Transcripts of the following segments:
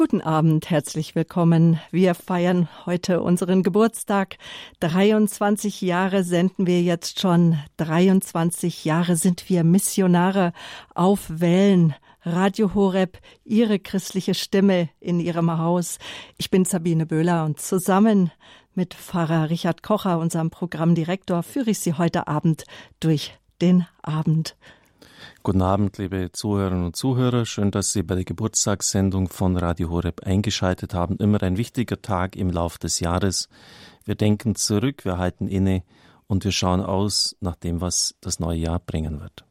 Guten Abend, herzlich willkommen. Wir feiern heute unseren Geburtstag. 23 Jahre senden wir jetzt schon. 23 Jahre sind wir Missionare auf Wellen. Radio Horeb, Ihre christliche Stimme in Ihrem Haus. Ich bin Sabine Böhler und zusammen mit Pfarrer Richard Kocher, unserem Programmdirektor, führe ich Sie heute Abend durch den Abend. Guten Abend, liebe Zuhörerinnen und Zuhörer. Schön, dass Sie bei der Geburtstagssendung von Radio Horeb eingeschaltet haben. Immer ein wichtiger Tag im Lauf des Jahres. Wir denken zurück, wir halten inne und wir schauen aus nach dem, was das neue Jahr bringen wird.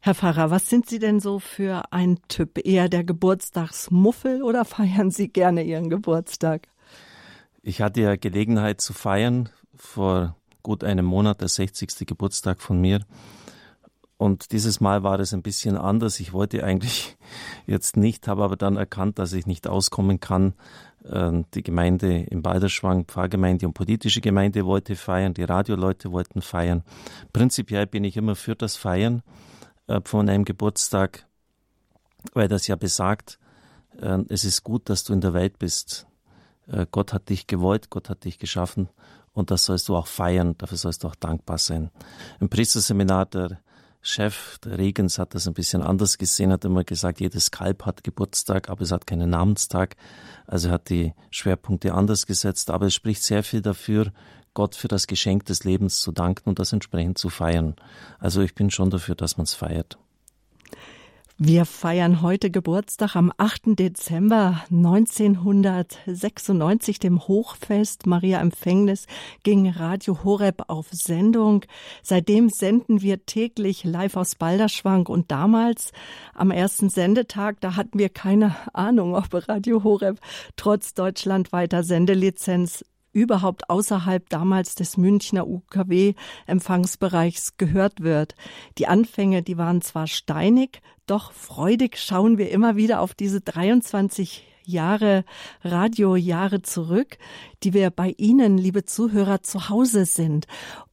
Herr Pfarrer, was sind Sie denn so für ein Typ? Eher der Geburtstagsmuffel oder feiern Sie gerne Ihren Geburtstag? Ich hatte ja Gelegenheit zu feiern vor gut einem Monat, der 60. Geburtstag von mir. Und dieses Mal war es ein bisschen anders. Ich wollte eigentlich jetzt nicht, habe aber dann erkannt, dass ich nicht auskommen kann. Ähm, die Gemeinde im Balderschwang, Pfarrgemeinde und politische Gemeinde wollte feiern, die Radioleute wollten feiern. Prinzipiell bin ich immer für das Feiern äh, von einem Geburtstag, weil das ja besagt, äh, es ist gut, dass du in der Welt bist. Äh, Gott hat dich gewollt, Gott hat dich geschaffen und das sollst du auch feiern, dafür sollst du auch dankbar sein. Im Priesterseminar der Chef der Regens hat das ein bisschen anders gesehen, hat immer gesagt, jedes Kalb hat Geburtstag, aber es hat keinen Namenstag. Also hat die Schwerpunkte anders gesetzt, aber es spricht sehr viel dafür, Gott für das Geschenk des Lebens zu danken und das entsprechend zu feiern. Also ich bin schon dafür, dass man es feiert. Wir feiern heute Geburtstag am 8. Dezember 1996, dem Hochfest Maria Empfängnis, ging Radio Horeb auf Sendung. Seitdem senden wir täglich live aus Balderschwang und damals am ersten Sendetag, da hatten wir keine Ahnung, ob Radio Horeb trotz deutschlandweiter Sendelizenz überhaupt außerhalb damals des Münchner UKW-Empfangsbereichs gehört wird. Die Anfänge, die waren zwar steinig, doch freudig schauen wir immer wieder auf diese 23 Jahre Radiojahre zurück, die wir bei Ihnen, liebe Zuhörer, zu Hause sind.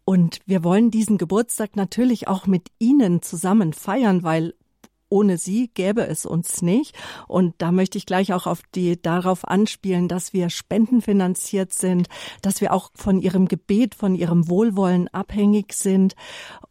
Und wir wollen diesen Geburtstag natürlich auch mit Ihnen zusammen feiern, weil ohne sie gäbe es uns nicht. Und da möchte ich gleich auch auf die, darauf anspielen, dass wir spendenfinanziert sind, dass wir auch von ihrem Gebet, von ihrem Wohlwollen abhängig sind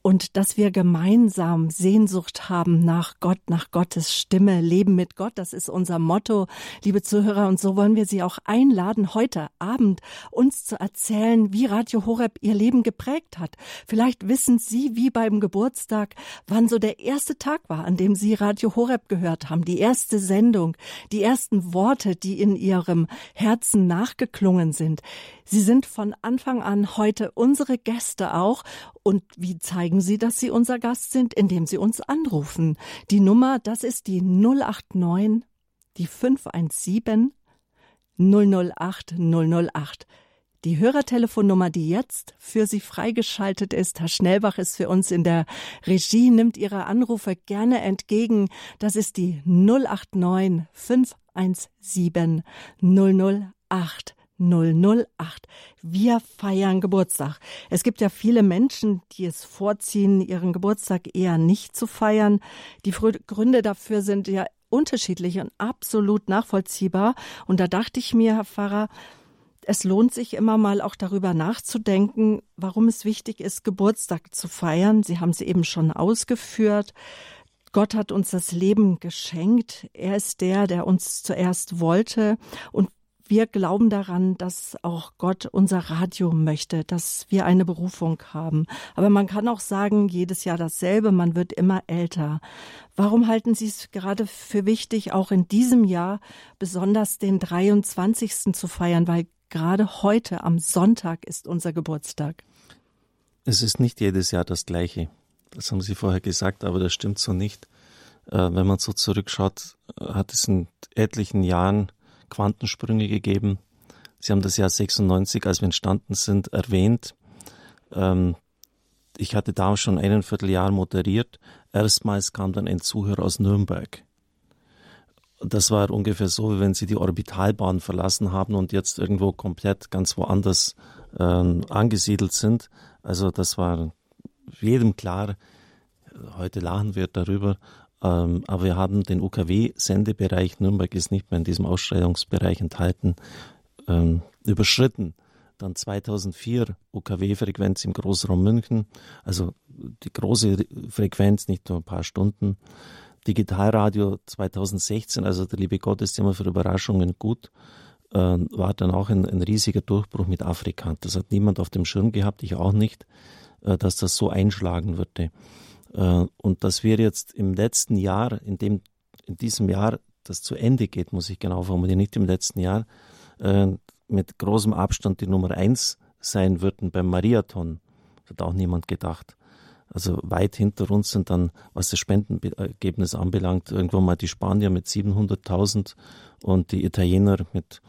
und dass wir gemeinsam Sehnsucht haben nach Gott, nach Gottes Stimme, Leben mit Gott. Das ist unser Motto, liebe Zuhörer. Und so wollen wir Sie auch einladen, heute Abend uns zu erzählen, wie Radio Horeb Ihr Leben geprägt hat. Vielleicht wissen Sie, wie beim Geburtstag, wann so der erste Tag war, an dem Sie Sie Radio Horeb gehört haben, die erste Sendung, die ersten Worte, die in Ihrem Herzen nachgeklungen sind. Sie sind von Anfang an heute unsere Gäste auch. Und wie zeigen Sie, dass Sie unser Gast sind? Indem Sie uns anrufen. Die Nummer, das ist die 089, die 517 008 008. Die Hörertelefonnummer, die jetzt für Sie freigeschaltet ist, Herr Schnellbach ist für uns in der Regie, nimmt Ihre Anrufe gerne entgegen. Das ist die 089 517 008. 008. Wir feiern Geburtstag. Es gibt ja viele Menschen, die es vorziehen, ihren Geburtstag eher nicht zu feiern. Die Gründe dafür sind ja unterschiedlich und absolut nachvollziehbar. Und da dachte ich mir, Herr Pfarrer, es lohnt sich immer mal auch darüber nachzudenken, warum es wichtig ist, Geburtstag zu feiern. Sie haben sie eben schon ausgeführt. Gott hat uns das Leben geschenkt. Er ist der, der uns zuerst wollte. Und wir glauben daran, dass auch Gott unser Radio möchte, dass wir eine Berufung haben. Aber man kann auch sagen, jedes Jahr dasselbe, man wird immer älter. Warum halten Sie es gerade für wichtig, auch in diesem Jahr besonders den 23. zu feiern? Weil gerade heute am Sonntag ist unser Geburtstag. Es ist nicht jedes Jahr das gleiche. Das haben Sie vorher gesagt, aber das stimmt so nicht. Äh, wenn man so zurückschaut, äh, hat es in etlichen Jahren Quantensprünge gegeben. Sie haben das Jahr 96, als wir entstanden sind, erwähnt. Ähm, ich hatte da schon ein Vierteljahr moderiert. Erstmals kam dann ein Zuhörer aus Nürnberg. Das war ungefähr so, wie wenn Sie die Orbitalbahn verlassen haben und jetzt irgendwo komplett ganz woanders ähm, angesiedelt sind. Also das war jedem klar. Heute lachen wir darüber, Ähm, aber wir haben den UKW-Sendebereich, Nürnberg ist nicht mehr in diesem Ausstrahlungsbereich enthalten, ähm, überschritten. Dann 2004 UKW-Frequenz im Großraum München, also die große Frequenz, nicht nur ein paar Stunden. Digitalradio 2016, also der liebe Gott ist immer für Überraschungen gut, äh, war dann auch ein, ein, riesiger Durchbruch mit Afrika. Das hat niemand auf dem Schirm gehabt, ich auch nicht, äh, dass das so einschlagen würde. Äh, und dass wir jetzt im letzten Jahr, in dem, in diesem Jahr, das zu Ende geht, muss ich genau formulieren, nicht im letzten Jahr, äh, mit großem Abstand die Nummer eins sein würden beim Mariathon. Das hat auch niemand gedacht. Also weit hinter uns sind dann, was das Spendenergebnis anbelangt, irgendwo mal die Spanier mit 700.000 und die Italiener mit,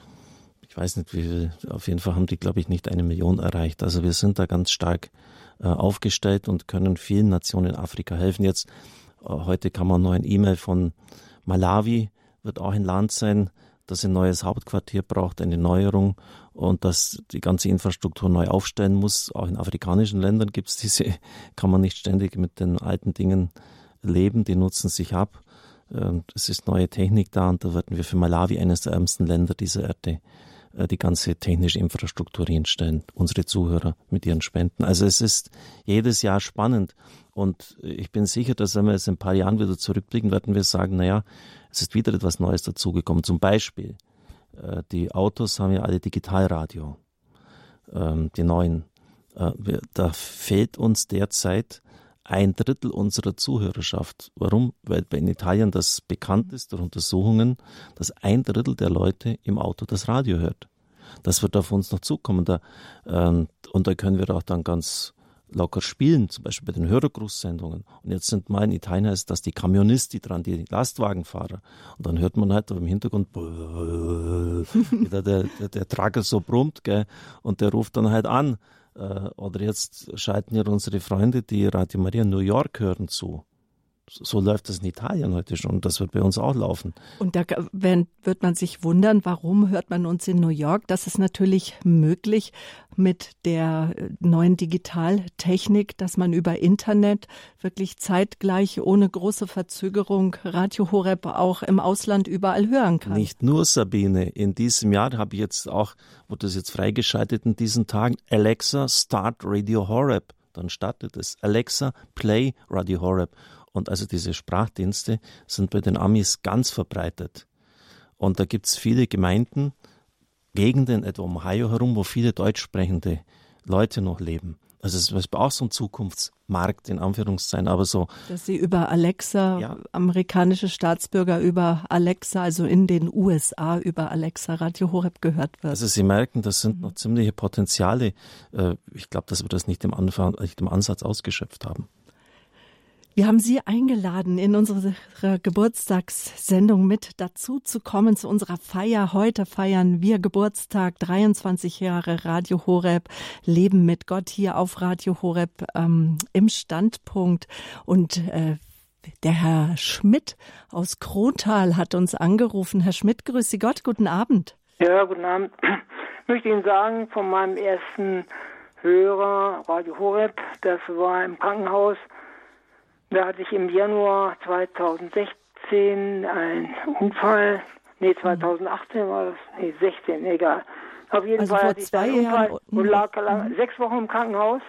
ich weiß nicht wie viel, auf jeden Fall haben die, glaube ich, nicht eine Million erreicht. Also wir sind da ganz stark äh, aufgestellt und können vielen Nationen in Afrika helfen. Jetzt, äh, heute kann man noch ein E-Mail von Malawi, wird auch ein Land sein, das ein neues Hauptquartier braucht, eine Neuerung und das die ganze Infrastruktur neu aufstellen muss. Auch in afrikanischen Ländern gibt es diese, kann man nicht ständig mit den alten Dingen leben, die nutzen sich ab. Ähm, es ist neue Technik da und da werden wir für Malawi eines der ärmsten Länder dieser Erde äh, die ganze technische Infrastruktur hinstellen, unsere Zuhörer mit ihren Spenden. Also es ist jedes Jahr spannend und ich bin sicher, dass wenn wir jetzt in ein paar Jahren wieder zurückblicken, werden wir sagen, naja, es ist wieder etwas Neues dazugekommen. Zum Beispiel, die Autos haben ja alle Digitalradio, ähm, die neuen. Äh, da fehlt uns derzeit ein Drittel unserer Zuhörerschaft. Warum? Weil in Italien das bekannt ist durch Untersuchungen, dass ein Drittel der Leute im Auto das Radio hört. Das wird auf uns noch zukommen. Da, ähm, und da können wir auch dann ganz locker spielen, zum Beispiel bei den Hörergrußsendungen. Und jetzt sind mal in Italien heißt das die Camionisti dran, die Lastwagenfahrer. Und dann hört man halt im Hintergrund, wie der, der, der Trager so brummt, gell, und der ruft dann halt an. Äh, oder jetzt schalten ja unsere Freunde, die Radio Maria New York hören, zu. So läuft das in Italien heute schon. Das wird bei uns auch laufen. Und da wird man sich wundern, warum hört man uns in New York? Das ist natürlich möglich mit der äh, neuen Digitaltechnik, dass man über Internet wirklich zeitgleich ohne große Verzögerung Radio Horeb auch im Ausland überall hören kann. Nicht nur Sabine. In diesem Jahr habe ich jetzt auch, wurde das jetzt freigeschaltet in diesen Tagen, Alexa Start Radio Horeb. Dann startet es. Alexa Play Radio Horeb. Und also diese Sprachdienste sind bei den Amis ganz verbreitet. Und da gibt es viele Gemeinden, Gegenden, etwa um Ohio herum, wo viele deutsch sprechende Leute noch leben. Also es ist auch so ein Zukunftsmarkt in Anführungszeichen, aber so. Dass sie über Alexa, ja. amerikanische Staatsbürger über Alexa, also in den USA über Alexa Radio Horeb gehört wird. Also Sie merken, das sind mhm. noch ziemliche Potenziale. Äh, ich glaube, dass wir das nicht im, Anfang, nicht im Ansatz ausgeschöpft haben. Wir haben Sie eingeladen, in unsere Geburtstagssendung mit dazu zu kommen, zu unserer Feier. Heute feiern wir Geburtstag, 23 Jahre Radio Horeb, Leben mit Gott hier auf Radio Horeb ähm, im Standpunkt. Und äh, der Herr Schmidt aus Krontal hat uns angerufen. Herr Schmidt, grüße Gott, guten Abend. Ja, guten Abend. Ich möchte Ihnen sagen, von meinem ersten Hörer, Radio Horeb, das war im Krankenhaus da hatte ich im Januar 2016 einen Unfall. Nee, 2018 war das. Nee, 16, egal. Auf jeden also Fall hatte ich einen Unfall und lag, lag mhm. sechs Wochen im Krankenhaus.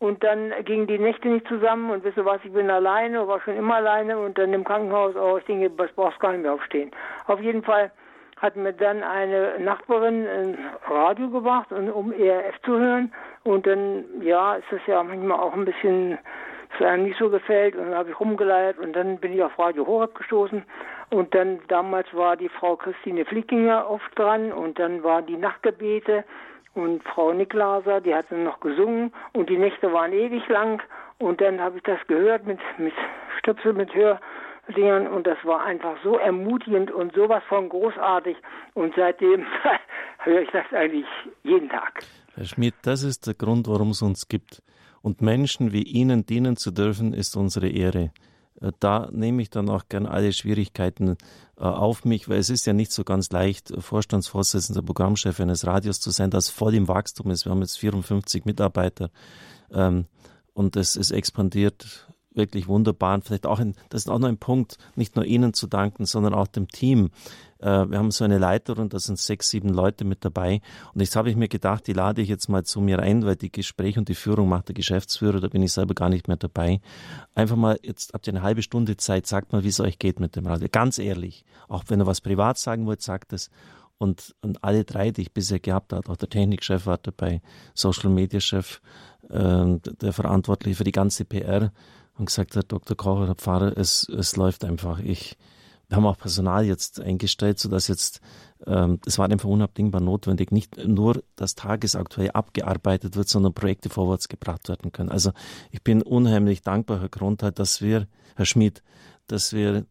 Und dann gingen die Nächte nicht zusammen und wisst ihr was, ich bin alleine, war schon immer alleine und dann im Krankenhaus, oh, ich denke, was brauchst gar nicht mehr aufstehen. Auf jeden Fall hat mir dann eine Nachbarin ein Radio gebracht, um ERF zu hören. Und dann, ja, ist das ja manchmal auch ein bisschen einem nicht so gefällt und dann habe ich rumgeleiert und dann bin ich auf Radio Horeb gestoßen und dann damals war die Frau Christine Flickinger oft dran und dann war die Nachtgebete und Frau Niklaser, die hat dann noch gesungen und die Nächte waren ewig lang und dann habe ich das gehört mit, mit Stöpsel, mit Hördingern und das war einfach so ermutigend und sowas von großartig und seitdem höre ich das eigentlich jeden Tag. Herr Schmidt, das ist der Grund, warum es uns gibt. Und Menschen wie Ihnen dienen zu dürfen, ist unsere Ehre. Äh, da nehme ich dann auch gern alle Schwierigkeiten äh, auf mich, weil es ist ja nicht so ganz leicht, Vorstandsvorsitzender, Programmchef eines Radios zu sein, das voll im Wachstum ist. Wir haben jetzt 54 Mitarbeiter ähm, und es ist expandiert wirklich wunderbar. Und vielleicht auch, ein, das ist auch noch ein Punkt, nicht nur Ihnen zu danken, sondern auch dem Team. Äh, wir haben so eine Leiterin, da sind sechs, sieben Leute mit dabei. Und jetzt habe ich mir gedacht, die lade ich jetzt mal zu mir ein, weil die Gespräche und die Führung macht der Geschäftsführer, da bin ich selber gar nicht mehr dabei. Einfach mal, jetzt habt ihr eine halbe Stunde Zeit, sagt mal, wie es euch geht mit dem Radio. Ganz ehrlich. Auch wenn ihr was privat sagen wollt, sagt es. Und, und alle drei, die ich bisher gehabt habe, auch der Technikchef war dabei, Social Media Chef, äh, der Verantwortliche für die ganze PR, und gesagt hat, Dr. Kocher, Herr Pfarrer, es, es läuft einfach. Ich, wir haben auch Personal jetzt eingestellt, sodass jetzt, ähm, es war einfach unabdingbar notwendig, nicht nur das tagesaktuell abgearbeitet wird, sondern Projekte vorwärts gebracht werden können. Also ich bin unheimlich dankbar, Herr Grundheit, dass wir, Herr Schmidt, dass wir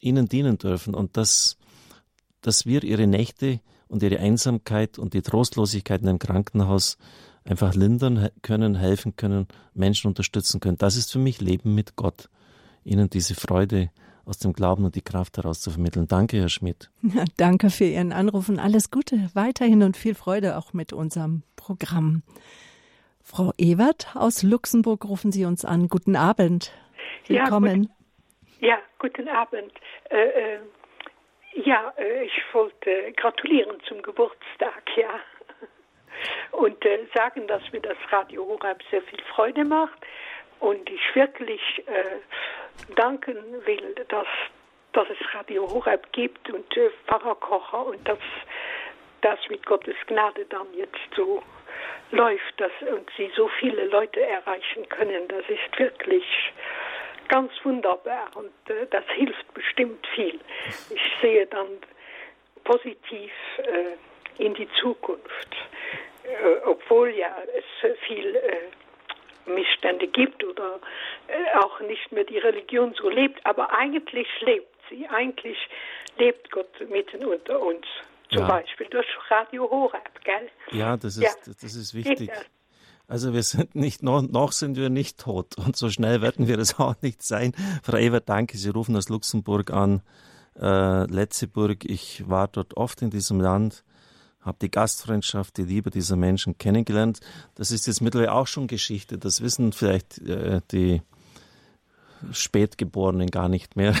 Ihnen dienen dürfen und dass dass wir ihre Nächte und ihre Einsamkeit und die Trostlosigkeit in einem Krankenhaus einfach lindern können, helfen können, Menschen unterstützen können. Das ist für mich Leben mit Gott. Ihnen diese Freude aus dem Glauben und die Kraft heraus zu vermitteln. Danke, Herr Schmidt. Ja, danke für Ihren Anruf und alles Gute weiterhin und viel Freude auch mit unserem Programm. Frau Ewert aus Luxemburg rufen Sie uns an. Guten Abend. Willkommen. Ja, gut, ja guten Abend. Äh, äh, ja, äh, ich wollte gratulieren zum Geburtstag, ja. Und äh, sagen, dass mir das Radio Horab sehr viel Freude macht und ich wirklich äh, danken will, dass, dass es Radio Horab gibt und äh, Pfarrer Kocher und dass das mit Gottes Gnade dann jetzt so läuft dass, und sie so viele Leute erreichen können. Das ist wirklich ganz wunderbar und äh, das hilft bestimmt viel. Ich sehe dann positiv äh, in die Zukunft, äh, obwohl ja es viel äh, Missstände gibt oder äh, auch nicht mehr die Religion so lebt, aber eigentlich lebt sie, eigentlich lebt Gott mitten unter uns. Zum ja. Beispiel durch Radio Horab, gell? Ja, das ist, ja. das ist wichtig. Also wir sind nicht, noch, noch sind wir nicht tot und so schnell werden wir es auch nicht sein. Frau Evert, danke, Sie rufen aus Luxemburg an, äh, Letzeburg. Ich war dort oft in diesem Land, habe die Gastfreundschaft, die Liebe dieser Menschen kennengelernt. Das ist jetzt mittlerweile auch schon Geschichte. Das wissen vielleicht äh, die Spätgeborenen gar nicht mehr,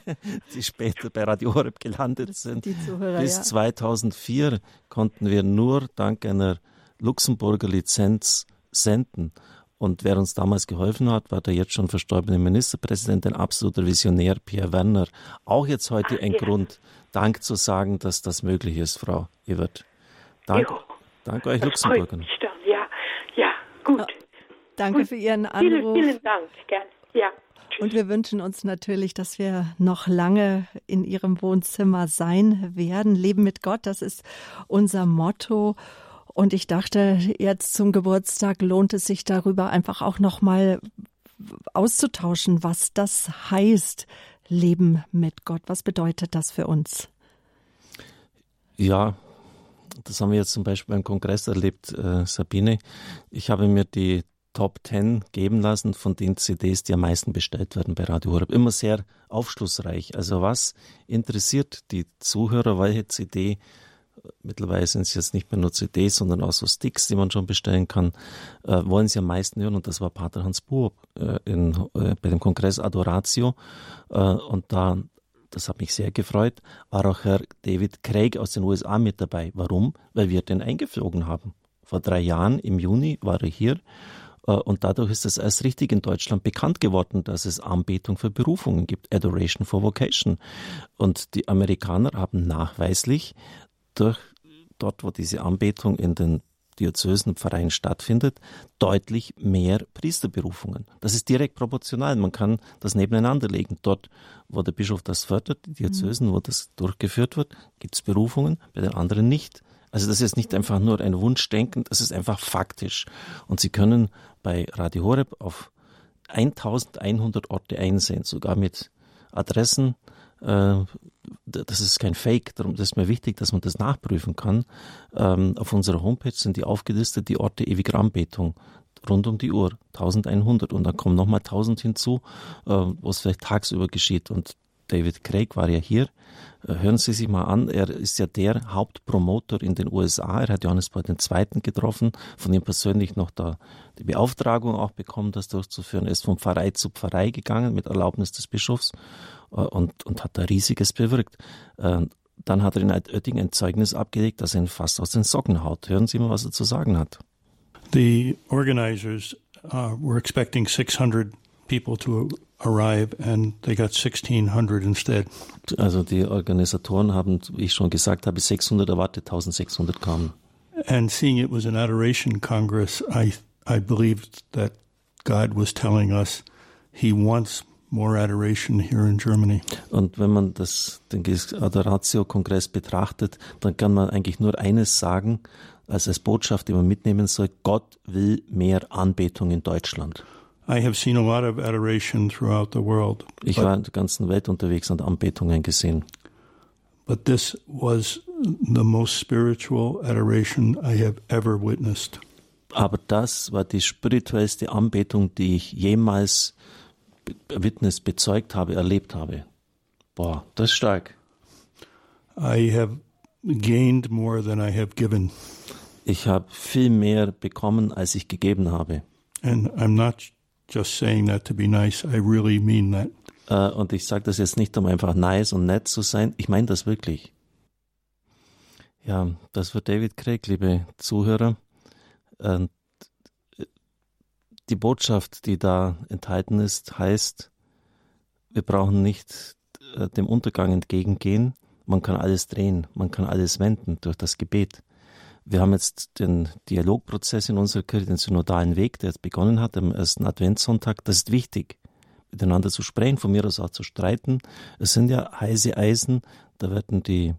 die später bei Radio Horeb gelandet sind. Zuhörer, Bis ja. 2004 konnten wir nur dank einer Luxemburger Lizenz senden. Und wer uns damals geholfen hat, war der jetzt schon verstorbene Ministerpräsident, ein absoluter Visionär, Pierre Werner. Auch jetzt heute ein ja. Grund, Dank zu sagen, dass das möglich ist, Frau Evert. Dank, danke euch Luxemburger. Ja, ja, gut. Danke gut. für Ihren Anruf. Vielen, vielen Dank. Gern. Ja. Und wir wünschen uns natürlich, dass wir noch lange in Ihrem Wohnzimmer sein werden. Leben mit Gott, das ist unser Motto. Und ich dachte, jetzt zum Geburtstag lohnt es sich darüber einfach auch noch mal auszutauschen, was das heißt, Leben mit Gott. Was bedeutet das für uns? Ja, das haben wir jetzt zum Beispiel beim Kongress erlebt, äh, Sabine. Ich habe mir die Top 10 geben lassen von den CDs, die am meisten bestellt werden bei Radio Horeb. Immer sehr aufschlussreich. Also was interessiert die Zuhörer, welche CD mittlerweile sind es jetzt nicht mehr nur CDs, sondern auch so Sticks, die man schon bestellen kann, äh, wollen sie am meisten hören. Und das war Pater Hans Buhr äh, in, äh, bei dem Kongress Adoratio. Äh, und da, das hat mich sehr gefreut, war auch Herr David Craig aus den USA mit dabei. Warum? Weil wir den eingeflogen haben. Vor drei Jahren im Juni war er hier. Äh, und dadurch ist es erst richtig in Deutschland bekannt geworden, dass es Anbetung für Berufungen gibt, Adoration for Vocation. Und die Amerikaner haben nachweislich durch dort, wo diese Anbetung in den diözesen Pfarreien stattfindet, deutlich mehr Priesterberufungen. Das ist direkt proportional. Man kann das nebeneinander legen. Dort, wo der Bischof das fördert, die Diözesen, wo das durchgeführt wird, gibt es Berufungen, bei den anderen nicht. Also das ist nicht einfach nur ein Wunschdenken, das ist einfach faktisch. Und Sie können bei Radio Horeb auf 1100 Orte einsehen, sogar mit Adressen, äh, das ist kein Fake, darum ist mir wichtig, dass man das nachprüfen kann. Ähm, auf unserer Homepage sind die aufgelistet, die Orte ewiger Anbetung rund um die Uhr, 1100 und dann kommen nochmal 1000 hinzu, äh, was vielleicht tagsüber geschieht und David Craig war ja hier. Äh, hören Sie sich mal an, er ist ja der Hauptpromoter in den USA. Er hat Johannes Paul II. getroffen, von ihm persönlich noch da die Beauftragung auch bekommen, das durchzuführen. Er ist von Pfarrei zu Pfarrei gegangen mit Erlaubnis des Bischofs und, und hat da riesiges bewirkt. Äh, dann hat er in Oettingen ein Zeugnis abgelegt, das ihn fast aus den Socken haut. Hören Sie mal, was er zu sagen hat. The organizers uh, were expecting 600 people to arrive and they got 1600 instead. Also die Organisatoren haben, wie ich schon gesagt habe, 600 erwartet, 1600 kamen. And seeing it was an adoration congress, I I believed that God was telling us he wants more adoration here in Germany. Und wenn man das den Adoratio Kongress betrachtet, dann kann man eigentlich nur eines sagen, als als Botschaft, die man mitnehmen soll, Gott will mehr Anbetung in Deutschland. I have seen a lot of adoration throughout the world. Ich war in der ganzen Welt unterwegs und Anbetungen gesehen. But this was the most spiritual adoration I have ever witnessed. Aber das war die spirituellste Anbetung, die ich jemals witness, bezeugt habe, erlebt habe. Boah, das ist stark. I have gained more than I have given. Ich habe viel mehr bekommen, als ich gegeben habe. And I'm not just saying that to be nice. I really mean that. Uh, und ich sage das jetzt nicht, um einfach nice und nett zu sein. Ich meine das wirklich. Ja, das wird David Craig, liebe Zuhörer. Uh, die Botschaft, die da enthalten ist, heißt, wir brauchen nicht uh, dem Untergang entgegengehen. Man kann alles drehen, man kann alles wenden durch das Gebet. Wir haben jetzt den Dialogprozess in unserer Kirche, den synodalen Weg, der jetzt begonnen hat am ersten Adventssonntag. Das ist wichtig, miteinander zu sprechen, von mir aus auch zu streiten. Es sind ja heiße Eisen, da werden die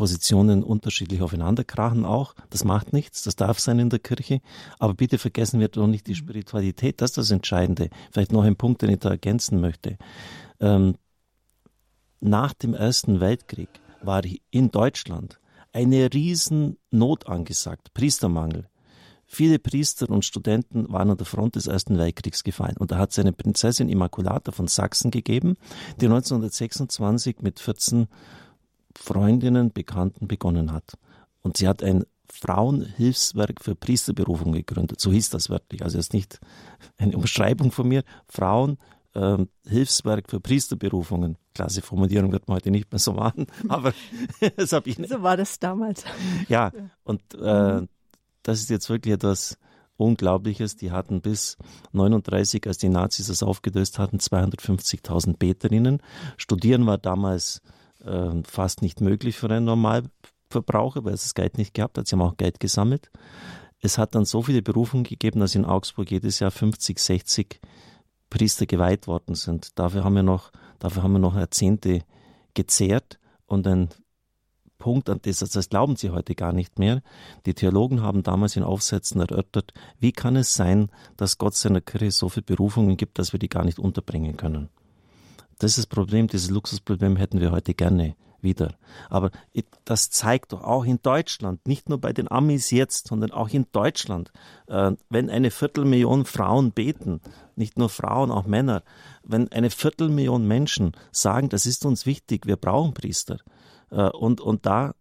Positionen unterschiedlich aufeinander krachen auch. Das macht nichts, das darf sein in der Kirche. Aber bitte vergessen wir doch nicht die Spiritualität, das ist das Entscheidende. Vielleicht noch ein Punkt, den ich da ergänzen möchte. Ähm, nach dem Ersten Weltkrieg war in Deutschland eine riesen Not angesagt, Priestermangel. Viele Priester und Studenten waren an der Front des Ersten Weltkriegs gefallen. Und da hat es eine Prinzessin Immaculata von Sachsen gegeben, die 1926 mit 14 Freundinnen, Bekannten begonnen hat. Und sie hat ein Frauenhilfswerk für Priesterberufung gegründet. So hieß das wörtlich. Also es ist nicht eine Umschreibung von mir. Frauen ähm, Hilfswerk für Priesterberufungen. Klasse Formulierung wird man heute nicht mehr so machen, aber das habe ich nicht. So war das damals. Ja, und äh, das ist jetzt wirklich etwas Unglaubliches. Die hatten bis 39, als die Nazis das aufgelöst hatten, 250.000 Beterinnen. Studieren war damals äh, fast nicht möglich für einen Normalverbraucher, weil es das Geld nicht gehabt hat. Sie haben auch Geld gesammelt. Es hat dann so viele Berufungen gegeben, dass in Augsburg jedes Jahr 50, 60 Priester geweiht worden sind. Dafür haben wir noch, dafür haben wir noch Jahrzehnte gezehrt und ein Punkt, an das, das glauben sie heute gar nicht mehr. Die Theologen haben damals in Aufsätzen erörtert, wie kann es sein, dass Gott seiner Kirche so viele Berufungen gibt, dass wir die gar nicht unterbringen können. Das ist das Problem, dieses Luxusproblem hätten wir heute gerne wieder. Aber das zeigt doch auch in Deutschland, nicht nur bei den Amis jetzt, sondern auch in Deutschland, äh, wenn eine Viertelmillion Frauen beten, nicht nur Frauen, auch Männer, wenn eine Viertelmillion Menschen sagen, das ist uns wichtig, wir brauchen Priester, äh, und, und da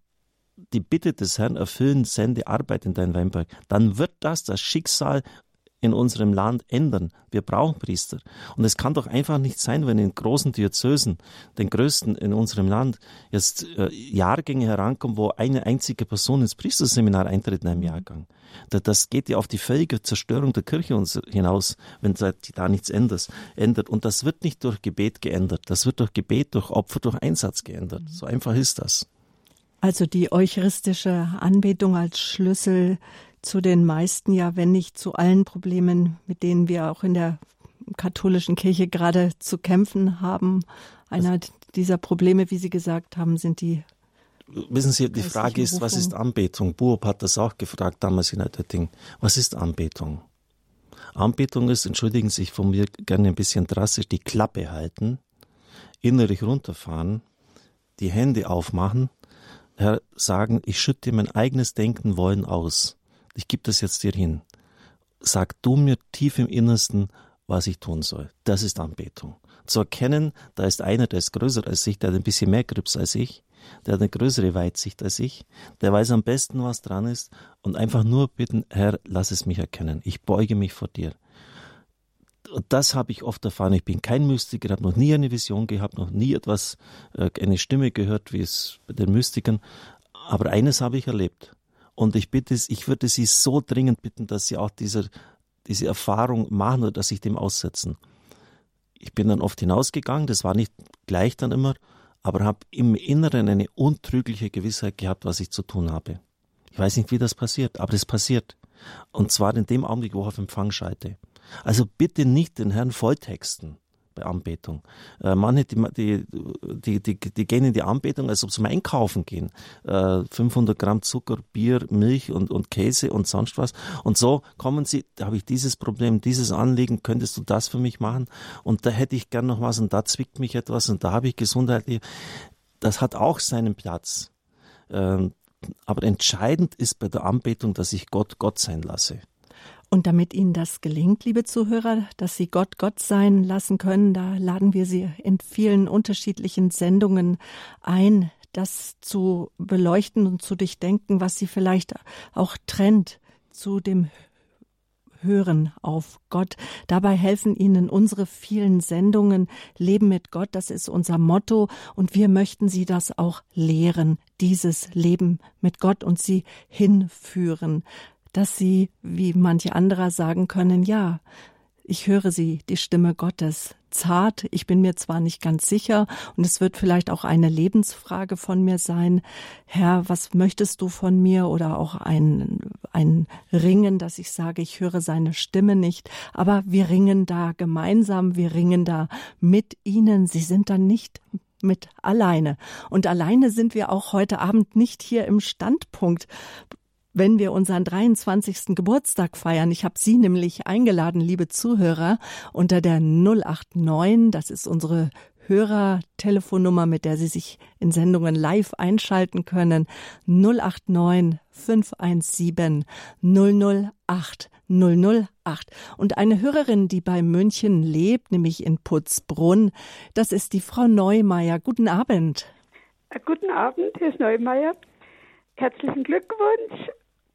die Bitte des Herrn erfüllen, sende Arbeit in dein Weinberg, dann wird das das Schicksal in unserem Land ändern. Wir brauchen Priester. Und es kann doch einfach nicht sein, wenn in großen Diözesen, den größten in unserem Land, jetzt äh, Jahrgänge herankommen, wo eine einzige Person ins Priesterseminar eintritt in einem Jahrgang. Das geht ja auf die völlige Zerstörung der Kirche hinaus, wenn da nichts ändert. Und das wird nicht durch Gebet geändert. Das wird durch Gebet, durch Opfer, durch Einsatz geändert. So einfach ist das. Also die eucharistische Anbetung als Schlüssel zu den meisten, ja, wenn nicht zu allen Problemen, mit denen wir auch in der katholischen Kirche gerade zu kämpfen haben. Einer dieser Probleme, wie Sie gesagt haben, sind die. Wissen Sie, die Frage ist, was ist Anbetung? Buob hat das auch gefragt damals in Altötting. Was ist Anbetung? Anbetung ist, entschuldigen Sie sich von mir gerne ein bisschen drastisch, die Klappe halten, innerlich runterfahren, die Hände aufmachen, sagen, ich schütte mein eigenes Denken wollen aus ich gebe das jetzt dir hin. Sag du mir tief im Innersten, was ich tun soll. Das ist Anbetung. zu erkennen, da ist einer, der ist größer als ich, der hat ein bisschen mehr Grips als ich, der hat eine größere Weitsicht als ich, der weiß am besten, was dran ist und einfach nur bitten, Herr, lass es mich erkennen. Ich beuge mich vor dir. Und das habe ich oft erfahren. Ich bin kein Mystiker, habe noch nie eine Vision gehabt, noch nie etwas, äh, eine Stimme gehört, wie es bei den Mystikern. Aber eines habe ich erlebt. Und ich bitte, ich würde Sie so dringend bitten, dass Sie auch diese, diese Erfahrung machen oder dass sich dem aussetzen. Ich bin dann oft hinausgegangen, das war nicht gleich dann immer, aber habe im Inneren eine untrügliche Gewissheit gehabt, was ich zu tun habe. Ich weiß nicht, wie das passiert, aber es passiert. Und zwar in dem Augenblick, wo ich auf Empfang schalte. Also bitte nicht den Herrn volltexten Anbetung. Äh, manche, die, die, die, die, gehen in die Anbetung, als ob sie zum Einkaufen gehen. Äh, 500 Gramm Zucker, Bier, Milch und, und Käse und sonst was. Und so kommen sie, da habe ich dieses Problem, dieses Anliegen, könntest du das für mich machen? Und da hätte ich gern noch was und da zwickt mich etwas und da habe ich Gesundheit. Das hat auch seinen Platz. Ähm, aber entscheidend ist bei der Anbetung, dass ich Gott Gott sein lasse. Und damit Ihnen das gelingt, liebe Zuhörer, dass Sie Gott Gott sein lassen können, da laden wir Sie in vielen unterschiedlichen Sendungen ein, das zu beleuchten und zu durchdenken, was Sie vielleicht auch trennt zu dem Hören auf Gott. Dabei helfen Ihnen unsere vielen Sendungen Leben mit Gott, das ist unser Motto und wir möchten Sie das auch lehren, dieses Leben mit Gott und Sie hinführen dass sie, wie manche anderer sagen können, ja, ich höre sie, die Stimme Gottes, zart. Ich bin mir zwar nicht ganz sicher und es wird vielleicht auch eine Lebensfrage von mir sein. Herr, was möchtest du von mir? Oder auch ein, ein Ringen, dass ich sage, ich höre seine Stimme nicht. Aber wir ringen da gemeinsam, wir ringen da mit ihnen. Sie sind dann nicht mit alleine. Und alleine sind wir auch heute Abend nicht hier im Standpunkt wenn wir unseren 23. Geburtstag feiern. Ich habe Sie nämlich eingeladen, liebe Zuhörer, unter der 089, das ist unsere Hörertelefonnummer, mit der Sie sich in Sendungen live einschalten können. 089 517 008 008. Und eine Hörerin, die bei München lebt, nämlich in Putzbrunn, das ist die Frau Neumeier. Guten Abend. Guten Abend, Herr Neumeier. Herzlichen Glückwunsch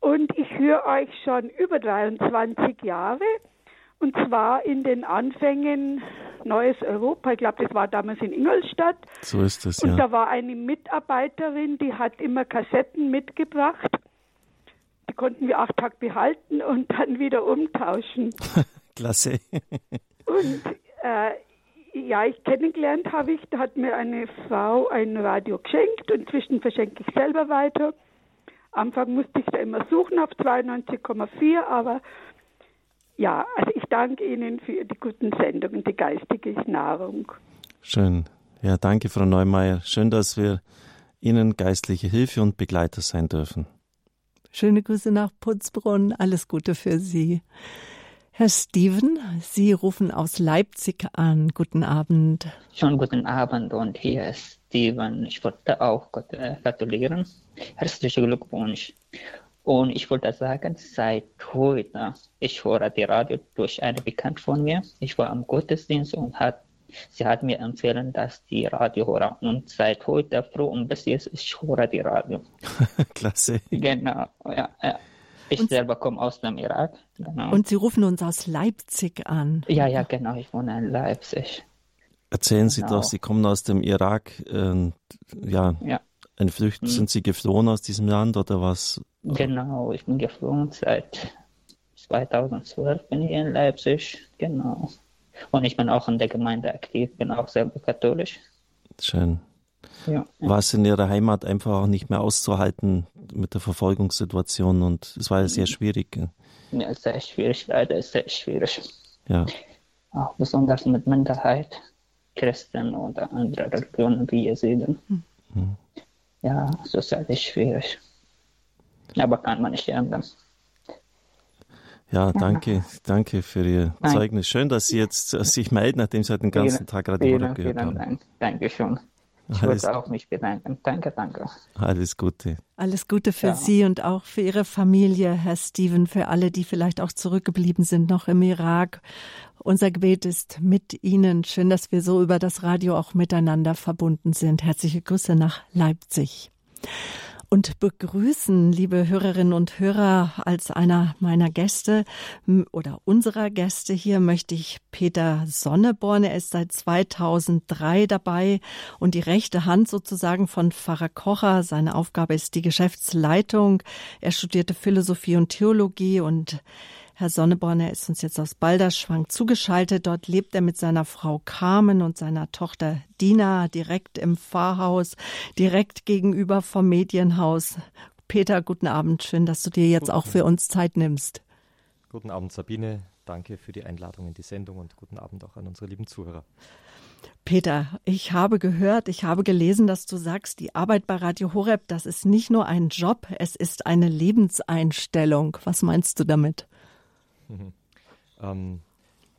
und ich höre euch schon über 23 Jahre und zwar in den Anfängen Neues Europa. Ich glaube, das war damals in Ingolstadt. So ist es, ja. Und da war eine Mitarbeiterin, die hat immer Kassetten mitgebracht. Die konnten wir acht Tage behalten und dann wieder umtauschen. Klasse. und äh, ja, ich kennengelernt habe ich, da hat mir eine Frau ein Radio geschenkt und inzwischen verschenke ich selber weiter. Anfang musste ich da immer suchen auf 92,4, aber ja, also ich danke Ihnen für die guten Sendungen, die geistige Nahrung. Schön. Ja, danke, Frau Neumeier. Schön, dass wir Ihnen geistliche Hilfe und Begleiter sein dürfen. Schöne Grüße nach Putzbrunn. Alles Gute für Sie. Herr Steven, Sie rufen aus Leipzig an. Guten Abend. Schon guten Abend und hier ist Steven. Ich wollte auch äh, gratulieren. Herzlichen Glückwunsch. Und ich wollte sagen, seit heute, ich höre die Radio durch eine Bekannte von mir. Ich war am Gottesdienst und hat, sie hat mir empfohlen, dass die Radio höre. Und seit heute früh und bis jetzt, ich höre die Radio. Klasse. Genau, ja, ja. Ich und selber komme aus dem Irak. Genau. Und Sie rufen uns aus Leipzig an. Ja, ja, genau. Ich wohne in Leipzig. Erzählen Sie genau. doch, Sie kommen aus dem Irak. Äh, ja, ja. Ein Flücht, hm. Sind Sie geflohen aus diesem Land oder was? Genau, ich bin geflohen seit 2012 bin ich in Leipzig. Genau. Und ich bin auch in der Gemeinde aktiv, bin auch selber katholisch. Schön. Ja. War es in ihrer Heimat einfach auch nicht mehr auszuhalten mit der Verfolgungssituation und es war ja sehr schwierig. Ja, sehr schwierig, leider sehr schwierig. Ja. Auch besonders mit Minderheit, Christen oder andere Religionen wie Jesiden. Mhm. Ja, so ist es schwierig. Aber kann man nicht ändern. Ja, danke, danke für Ihr Nein. Zeugnis. Schön, dass Sie jetzt sich melden, nachdem Sie halt den ganzen Tag Radio vielen, gehört vielen haben. Dank. Dankeschön. Ich wollte auch mich bedanken. Danke, danke. Alles Gute. Alles Gute für ja. Sie und auch für Ihre Familie, Herr Steven, für alle, die vielleicht auch zurückgeblieben sind, noch im Irak. Unser Gebet ist mit Ihnen. Schön, dass wir so über das Radio auch miteinander verbunden sind. Herzliche Grüße nach Leipzig und begrüßen, liebe Hörerinnen und Hörer, als einer meiner Gäste oder unserer Gäste hier möchte ich Peter Sonneborn. Er ist seit 2003 dabei und die rechte Hand sozusagen von Pfarrer Kocher. Seine Aufgabe ist die Geschäftsleitung. Er studierte Philosophie und Theologie und Herr Sonneborn, er ist uns jetzt aus Balderschwang zugeschaltet. Dort lebt er mit seiner Frau Carmen und seiner Tochter Dina direkt im Pfarrhaus, direkt gegenüber vom Medienhaus. Peter, guten Abend. Schön, dass du dir jetzt auch für uns Zeit nimmst. Guten Abend, Sabine. Danke für die Einladung in die Sendung und guten Abend auch an unsere lieben Zuhörer. Peter, ich habe gehört, ich habe gelesen, dass du sagst, die Arbeit bei Radio Horeb, das ist nicht nur ein Job, es ist eine Lebenseinstellung. Was meinst du damit? Ähm,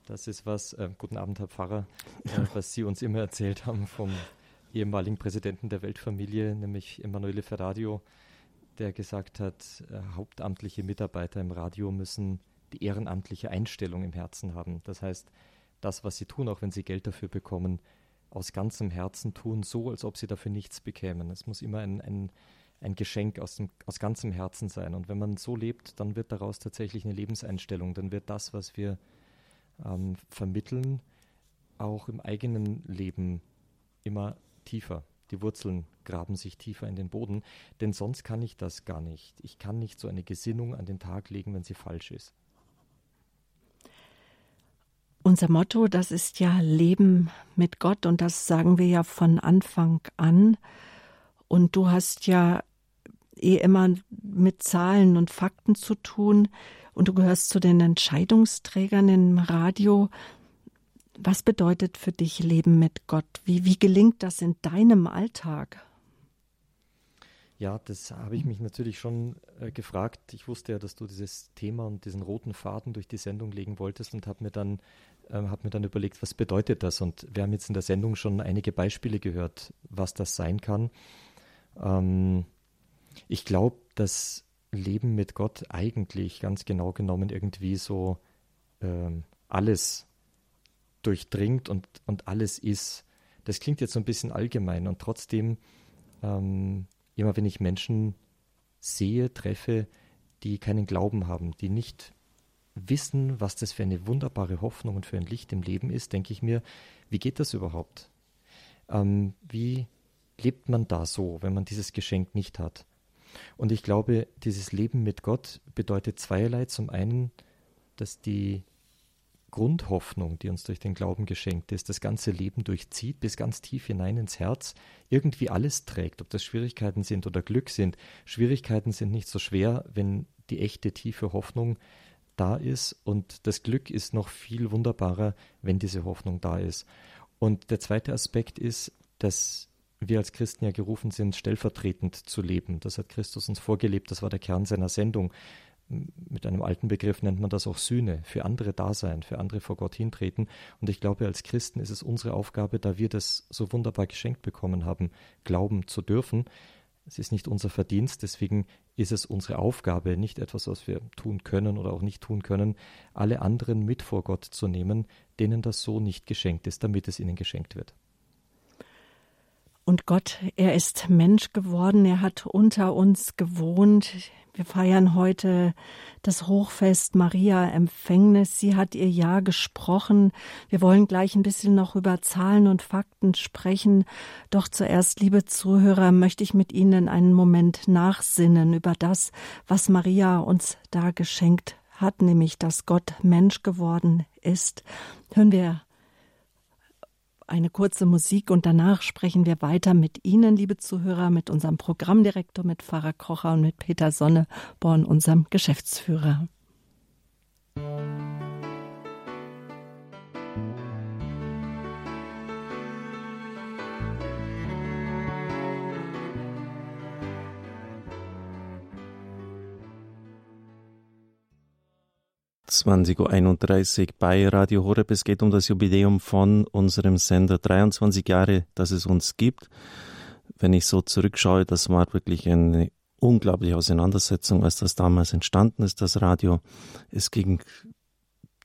das ist was, äh, guten Abend, Herr Pfarrer, äh, was Sie uns immer erzählt haben vom ehemaligen Präsidenten der Weltfamilie, nämlich Emanuele Ferradio, der gesagt hat, äh, hauptamtliche Mitarbeiter im Radio müssen die ehrenamtliche Einstellung im Herzen haben. Das heißt, das, was sie tun, auch wenn sie Geld dafür bekommen, aus ganzem Herzen tun, so als ob sie dafür nichts bekämen. Es muss immer ein, ein ein Geschenk aus, dem, aus ganzem Herzen sein. Und wenn man so lebt, dann wird daraus tatsächlich eine Lebenseinstellung. Dann wird das, was wir ähm, vermitteln, auch im eigenen Leben immer tiefer. Die Wurzeln graben sich tiefer in den Boden, denn sonst kann ich das gar nicht. Ich kann nicht so eine Gesinnung an den Tag legen, wenn sie falsch ist. Unser Motto, das ist ja Leben mit Gott und das sagen wir ja von Anfang an. Und du hast ja eh immer mit Zahlen und Fakten zu tun und du gehörst zu den Entscheidungsträgern im Radio. Was bedeutet für dich Leben mit Gott? Wie, wie gelingt das in deinem Alltag? Ja, das habe ich mich natürlich schon äh, gefragt. Ich wusste ja, dass du dieses Thema und diesen roten Faden durch die Sendung legen wolltest und habe mir dann äh, habe mir dann überlegt, was bedeutet das? Und wir haben jetzt in der Sendung schon einige Beispiele gehört, was das sein kann. Ähm, ich glaube, dass Leben mit Gott eigentlich ganz genau genommen irgendwie so ähm, alles durchdringt und, und alles ist. Das klingt jetzt so ein bisschen allgemein und trotzdem, ähm, immer wenn ich Menschen sehe, treffe, die keinen Glauben haben, die nicht wissen, was das für eine wunderbare Hoffnung und für ein Licht im Leben ist, denke ich mir, wie geht das überhaupt? Ähm, wie lebt man da so, wenn man dieses Geschenk nicht hat? Und ich glaube, dieses Leben mit Gott bedeutet zweierlei. Zum einen, dass die Grundhoffnung, die uns durch den Glauben geschenkt ist, das ganze Leben durchzieht, bis ganz tief hinein ins Herz, irgendwie alles trägt, ob das Schwierigkeiten sind oder Glück sind. Schwierigkeiten sind nicht so schwer, wenn die echte tiefe Hoffnung da ist und das Glück ist noch viel wunderbarer, wenn diese Hoffnung da ist. Und der zweite Aspekt ist, dass wir als Christen ja gerufen sind, stellvertretend zu leben. Das hat Christus uns vorgelebt, das war der Kern seiner Sendung. Mit einem alten Begriff nennt man das auch Sühne, für andere da sein, für andere vor Gott hintreten. Und ich glaube, als Christen ist es unsere Aufgabe, da wir das so wunderbar geschenkt bekommen haben, glauben zu dürfen. Es ist nicht unser Verdienst, deswegen ist es unsere Aufgabe, nicht etwas, was wir tun können oder auch nicht tun können, alle anderen mit vor Gott zu nehmen, denen das so nicht geschenkt ist, damit es ihnen geschenkt wird. Und Gott, er ist Mensch geworden, er hat unter uns gewohnt. Wir feiern heute das Hochfest Maria Empfängnis. Sie hat ihr Ja gesprochen. Wir wollen gleich ein bisschen noch über Zahlen und Fakten sprechen. Doch zuerst, liebe Zuhörer, möchte ich mit Ihnen einen Moment nachsinnen über das, was Maria uns da geschenkt hat, nämlich dass Gott Mensch geworden ist. Hören wir eine kurze Musik und danach sprechen wir weiter mit Ihnen, liebe Zuhörer, mit unserem Programmdirektor, mit Pfarrer Kocher und mit Peter Sonneborn, unserem Geschäftsführer. 20.31 Uhr bei Radio Horeb. Es geht um das Jubiläum von unserem Sender. 23 Jahre, dass es uns gibt. Wenn ich so zurückschaue, das war wirklich eine unglaubliche Auseinandersetzung, als das damals entstanden ist, das Radio. Es ging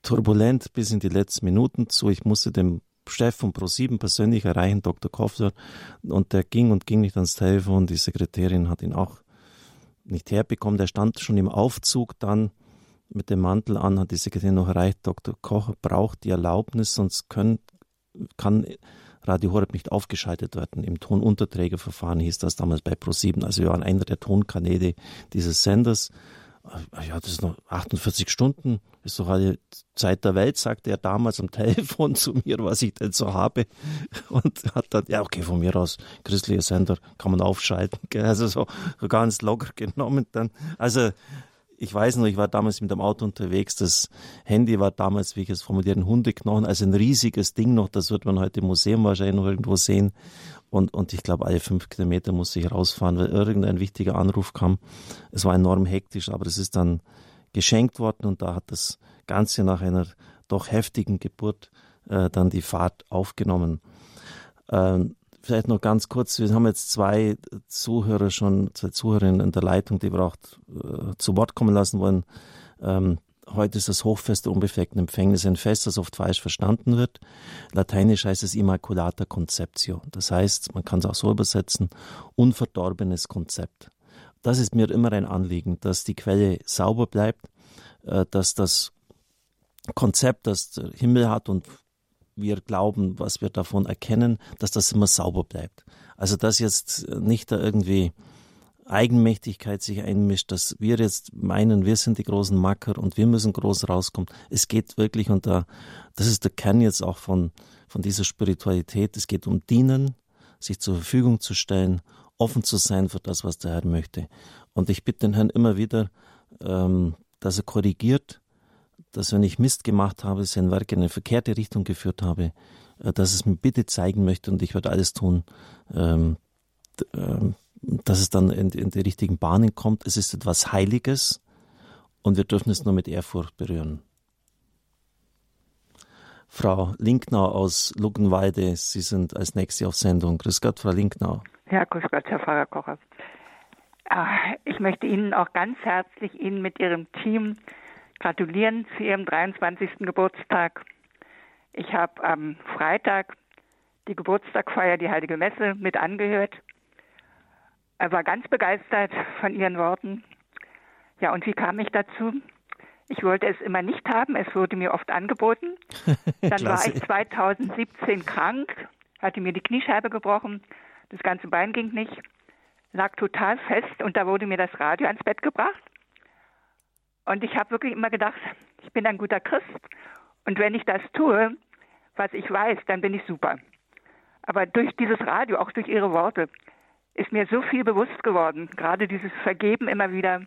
turbulent bis in die letzten Minuten zu. Ich musste dem Chef von Pro7 persönlich erreichen, Dr. Kofler, und der ging und ging nicht ans Telefon. Die Sekretärin hat ihn auch nicht herbekommen. Der stand schon im Aufzug dann mit dem Mantel an, hat die Sekretärin noch erreicht, Dr. Koch braucht die Erlaubnis, sonst können, kann Radio Horeb nicht aufgeschaltet werden. Im Tonunterträgerverfahren hieß das damals bei Pro7. Also wir waren einer der Tonkanäle dieses Senders. Äh, ja, das ist noch 48 Stunden, ist doch alle Zeit der Welt, sagte er damals am Telefon zu mir, was ich denn so habe. Und hat dann, ja, okay, von mir aus, christlicher Sender kann man aufschalten. Also so ganz locker genommen dann. Also ich weiß noch, ich war damals mit dem Auto unterwegs. Das Handy war damals, wie ich es formuliere, ein Hundeknochen, also ein riesiges Ding noch. Das wird man heute im Museum wahrscheinlich noch irgendwo sehen. Und, und ich glaube, alle fünf Kilometer musste ich rausfahren, weil irgendein wichtiger Anruf kam. Es war enorm hektisch, aber es ist dann geschenkt worden und da hat das Ganze nach einer doch heftigen Geburt äh, dann die Fahrt aufgenommen. Ähm, vielleicht noch ganz kurz, wir haben jetzt zwei Zuhörer schon, zwei Zuhörerinnen in der Leitung, die wir auch äh, zu Wort kommen lassen wollen. Ähm, heute ist das Hochfest der unbefleckten Empfängnis ein Fest, das oft falsch verstanden wird. Lateinisch heißt es Immaculata Conceptio. Das heißt, man kann es auch so übersetzen, unverdorbenes Konzept. Das ist mir immer ein Anliegen, dass die Quelle sauber bleibt, äh, dass das Konzept, das der Himmel hat und wir glauben, was wir davon erkennen, dass das immer sauber bleibt. Also dass jetzt nicht da irgendwie Eigenmächtigkeit sich einmischt, dass wir jetzt meinen, wir sind die großen Macker und wir müssen groß rauskommen. Es geht wirklich, und da, das ist der Kern jetzt auch von, von dieser Spiritualität, es geht um Dienen, sich zur Verfügung zu stellen, offen zu sein für das, was der Herr möchte. Und ich bitte den Herrn immer wieder, ähm, dass er korrigiert, dass wenn ich Mist gemacht habe, sein Werk in eine verkehrte Richtung geführt habe, äh, dass es mir bitte zeigen möchte und ich werde alles tun, ähm, ähm, dass es dann in, die richtigen Bahnen kommt. Es ist etwas Heiliges und wir dürfen es nur mit Ehrfurcht berühren. Frau Linknau aus Luckenwalde, Sie sind als Nächste auf Sendung. Grüß Gott, Frau Linknau. Ja, grüß Gott, Herr Pfarrer Kocher. Ah, ich möchte Ihnen auch ganz herzlich Ihnen mit Ihrem Team gratulieren zu Ihrem 23. Geburtstag. Ich habe am Freitag die Geburtstagfeier, die Heilige Messe, mit angehört. Er war ganz begeistert von Ihren Worten. Ja, und wie kam ich dazu? Ich wollte es immer nicht haben, es wurde mir oft angeboten. Dann war ich 2017 krank, hatte mir die Kniescheibe gebrochen, das ganze Bein ging nicht, lag total fest und da wurde mir das Radio ans Bett gebracht. Und ich habe wirklich immer gedacht, ich bin ein guter Christ. Und wenn ich das tue, was ich weiß, dann bin ich super. Aber durch dieses Radio, auch durch Ihre Worte, ist mir so viel bewusst geworden. Gerade dieses Vergeben immer wieder.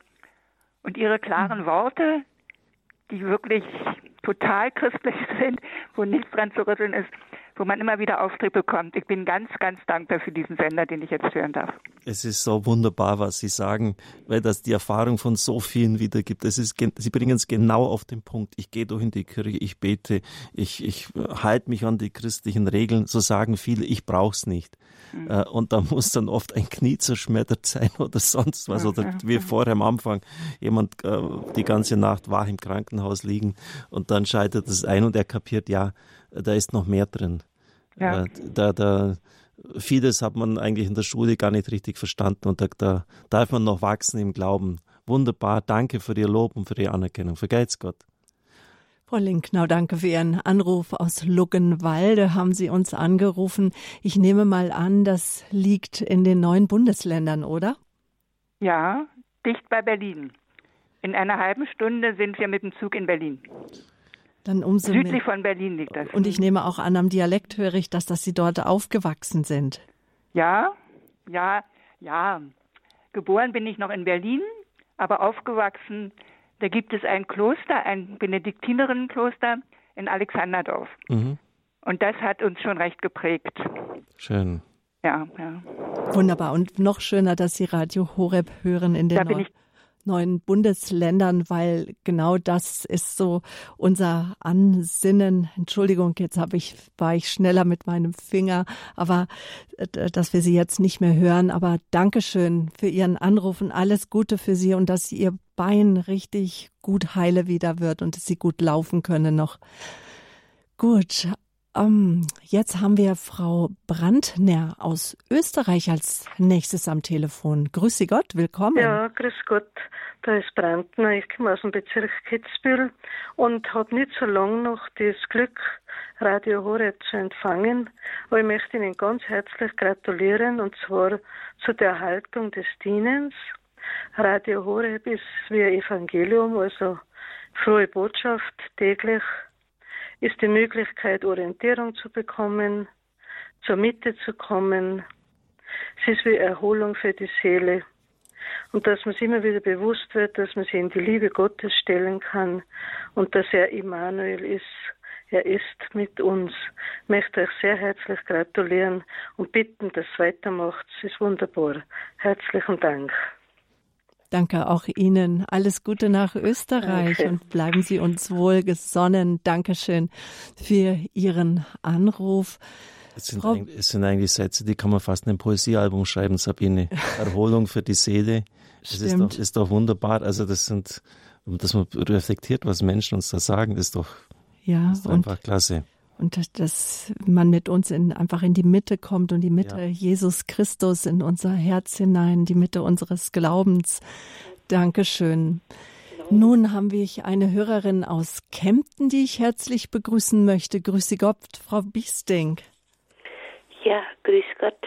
Und Ihre klaren mhm. Worte, die wirklich total christlich sind, wo nichts dran zu rütteln ist, wo man immer wieder Auftrieb bekommt. Ich bin ganz, ganz dankbar für diesen Sender, den ich jetzt hören darf. Es ist so wunderbar, was Sie sagen, weil das die Erfahrung von so vielen wiedergibt. Es ist, Sie bringen es genau auf den Punkt. Ich gehe durch in die Kirche, ich bete, ich, ich halte mich an die christlichen Regeln. So sagen viele, ich brauche es nicht. Mhm. Und da muss dann oft ein Knie zerschmettert sein oder sonst was. Oder wie vorher am Anfang, jemand äh, die ganze Nacht wach im Krankenhaus liegen und dann scheitert es ein und er kapiert, ja, da ist noch mehr drin. Ja. Äh, da, da, vieles hat man eigentlich in der Schule gar nicht richtig verstanden und da, da darf man noch wachsen im Glauben. Wunderbar, danke für Ihr Lob und für Ihre Anerkennung. Vergeht's Gott. Frau Linknau, danke für Ihren Anruf aus Luckenwalde. Haben Sie uns angerufen? Ich nehme mal an, das liegt in den neuen Bundesländern, oder? Ja, dicht bei Berlin. In einer halben Stunde sind wir mit dem Zug in Berlin. Dann umso Südlich mehr. von Berlin liegt das. Und ich nehme auch an, am Dialekt höre ich, dass, dass Sie dort aufgewachsen sind. Ja, ja, ja. Geboren bin ich noch in Berlin, aber aufgewachsen, da gibt es ein Kloster, ein Benediktinerinnenkloster in Alexanderdorf. Mhm. Und das hat uns schon recht geprägt. Schön. Ja, ja. Wunderbar. Und noch schöner, dass Sie Radio Horeb hören in den Da bin ich neuen Bundesländern, weil genau das ist so unser Ansinnen. Entschuldigung, jetzt habe ich, war ich schneller mit meinem Finger, aber äh, dass wir Sie jetzt nicht mehr hören. Aber Dankeschön für Ihren Anruf und alles Gute für Sie und dass Ihr Bein richtig gut heile wieder wird und dass Sie gut laufen können noch. Gut, um, jetzt haben wir Frau Brandner aus Österreich als nächstes am Telefon. Grüße Gott, willkommen. Ja, grüß Gott. Da ist Brandner. Ich komme aus dem Bezirk Kitzbühel und habe nicht so lange noch das Glück, Radio Horeb zu empfangen. Aber ich möchte Ihnen ganz herzlich gratulieren und zwar zu der Erhaltung des Dienens. Radio Horeb ist wie ein Evangelium, also frohe Botschaft täglich ist die Möglichkeit, Orientierung zu bekommen, zur Mitte zu kommen. Es ist wie Erholung für die Seele. Und dass man sich immer wieder bewusst wird, dass man sich in die Liebe Gottes stellen kann und dass er Immanuel ist. Er ist mit uns. Ich möchte euch sehr herzlich gratulieren und bitten, dass es weitermacht. Es ist wunderbar. Herzlichen Dank. Danke auch Ihnen. Alles Gute nach Österreich Danke. und bleiben Sie uns wohl gesonnen. Dankeschön für Ihren Anruf. Es sind, es sind, eigentlich Sätze, die kann man fast in ein Poesiealbum schreiben, Sabine. Erholung für die Seele. Das ist doch, ist doch wunderbar. Also das sind, dass man reflektiert, was Menschen uns da sagen, ist doch, ja, ist doch einfach klasse. Und dass man mit uns in, einfach in die Mitte kommt und die Mitte ja. Jesus Christus in unser Herz hinein, die Mitte unseres Glaubens. Dankeschön. Nun haben wir eine Hörerin aus Kempten, die ich herzlich begrüßen möchte. Grüße Gott, Frau Biesting. Ja, grüß Gott.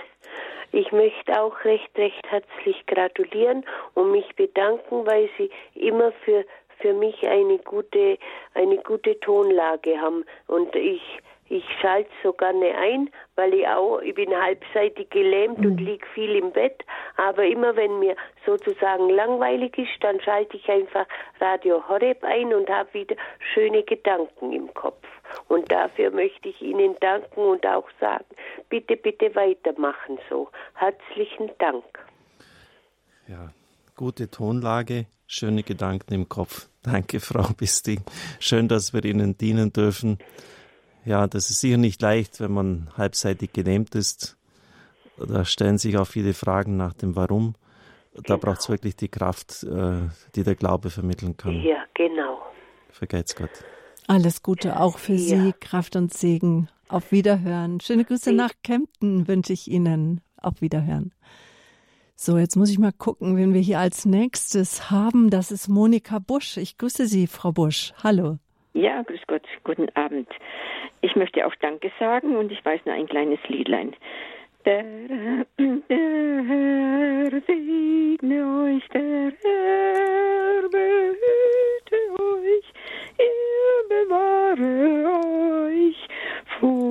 Ich möchte auch recht, recht herzlich gratulieren und mich bedanken, weil Sie immer für für mich eine gute, eine gute Tonlage haben. Und ich, ich schalte so gerne ein, weil ich auch, ich bin halbseitig gelähmt mhm. und liege viel im Bett. Aber immer wenn mir sozusagen langweilig ist, dann schalte ich einfach Radio Horeb ein und habe wieder schöne Gedanken im Kopf. Und dafür möchte ich Ihnen danken und auch sagen, bitte, bitte weitermachen so. Herzlichen Dank. Ja, gute Tonlage schöne Gedanken im Kopf. Danke, Frau Bisting. Schön, dass wir Ihnen dienen dürfen. Ja, das ist sicher nicht leicht, wenn man halbseitig gelähmt ist. Da stellen sich auch viele Fragen nach dem Warum. Da genau. braucht es wirklich die Kraft, äh, die der Glaube vermitteln kann. Ja, genau. Vergeht's Gott. Alles Gute auch für ja. Sie, Kraft und Segen. Auf Wiederhören. Schöne Grüße nach Kempten wünsche ich Ihnen. Auf Wiederhören. So, jetzt muss ich mal gucken, wen wir hier als nächstes haben. Das ist Monika Busch. Ich grüße Sie, Frau Busch. Hallo. Ja, grüß Gott, guten Abend. Ich möchte auch Danke sagen und ich weiß nur ein kleines Liedlein. Der, Herr segne euch, der Herr behüte euch, er bewahre euch vor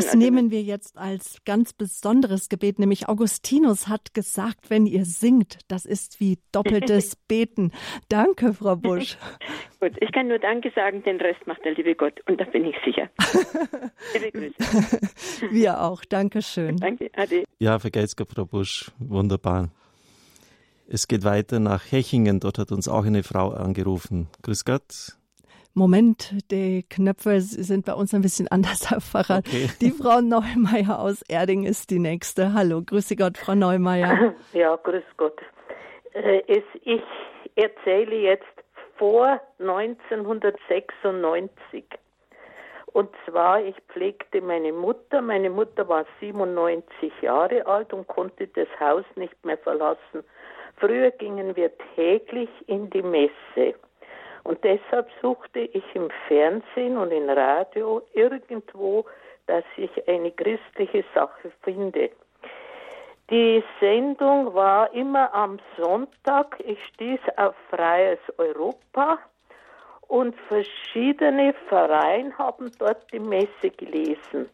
Das also nehmen wir jetzt als ganz besonderes Gebet, nämlich Augustinus hat gesagt, wenn ihr singt, das ist wie doppeltes Beten. Danke, Frau Busch. Gut, ich kann nur Danke sagen, den Rest macht der liebe Gott und da bin ich sicher. liebe Grüße. Wir auch, Dankeschön. Danke, ade. Ja, vergeht's Gott, Frau Busch, wunderbar. Es geht weiter nach Hechingen, dort hat uns auch eine Frau angerufen. Grüß Gott. Moment, die Knöpfe sind bei uns ein bisschen anders, Herr Pfarrer. Okay. Die Frau Neumeier aus Erding ist die nächste. Hallo, grüße Gott, Frau Neumeier. Ja, grüß Gott. Äh, ich erzähle jetzt vor 1996. Und zwar, ich pflegte meine Mutter. Meine Mutter war 97 Jahre alt und konnte das Haus nicht mehr verlassen. Früher gingen wir täglich in die Messe. Und deshalb suchte ich im Fernsehen und im Radio irgendwo, dass ich eine christliche Sache finde. Die Sendung war immer am Sonntag. Ich stieß auf Freies Europa und verschiedene Vereine haben dort die Messe gelesen.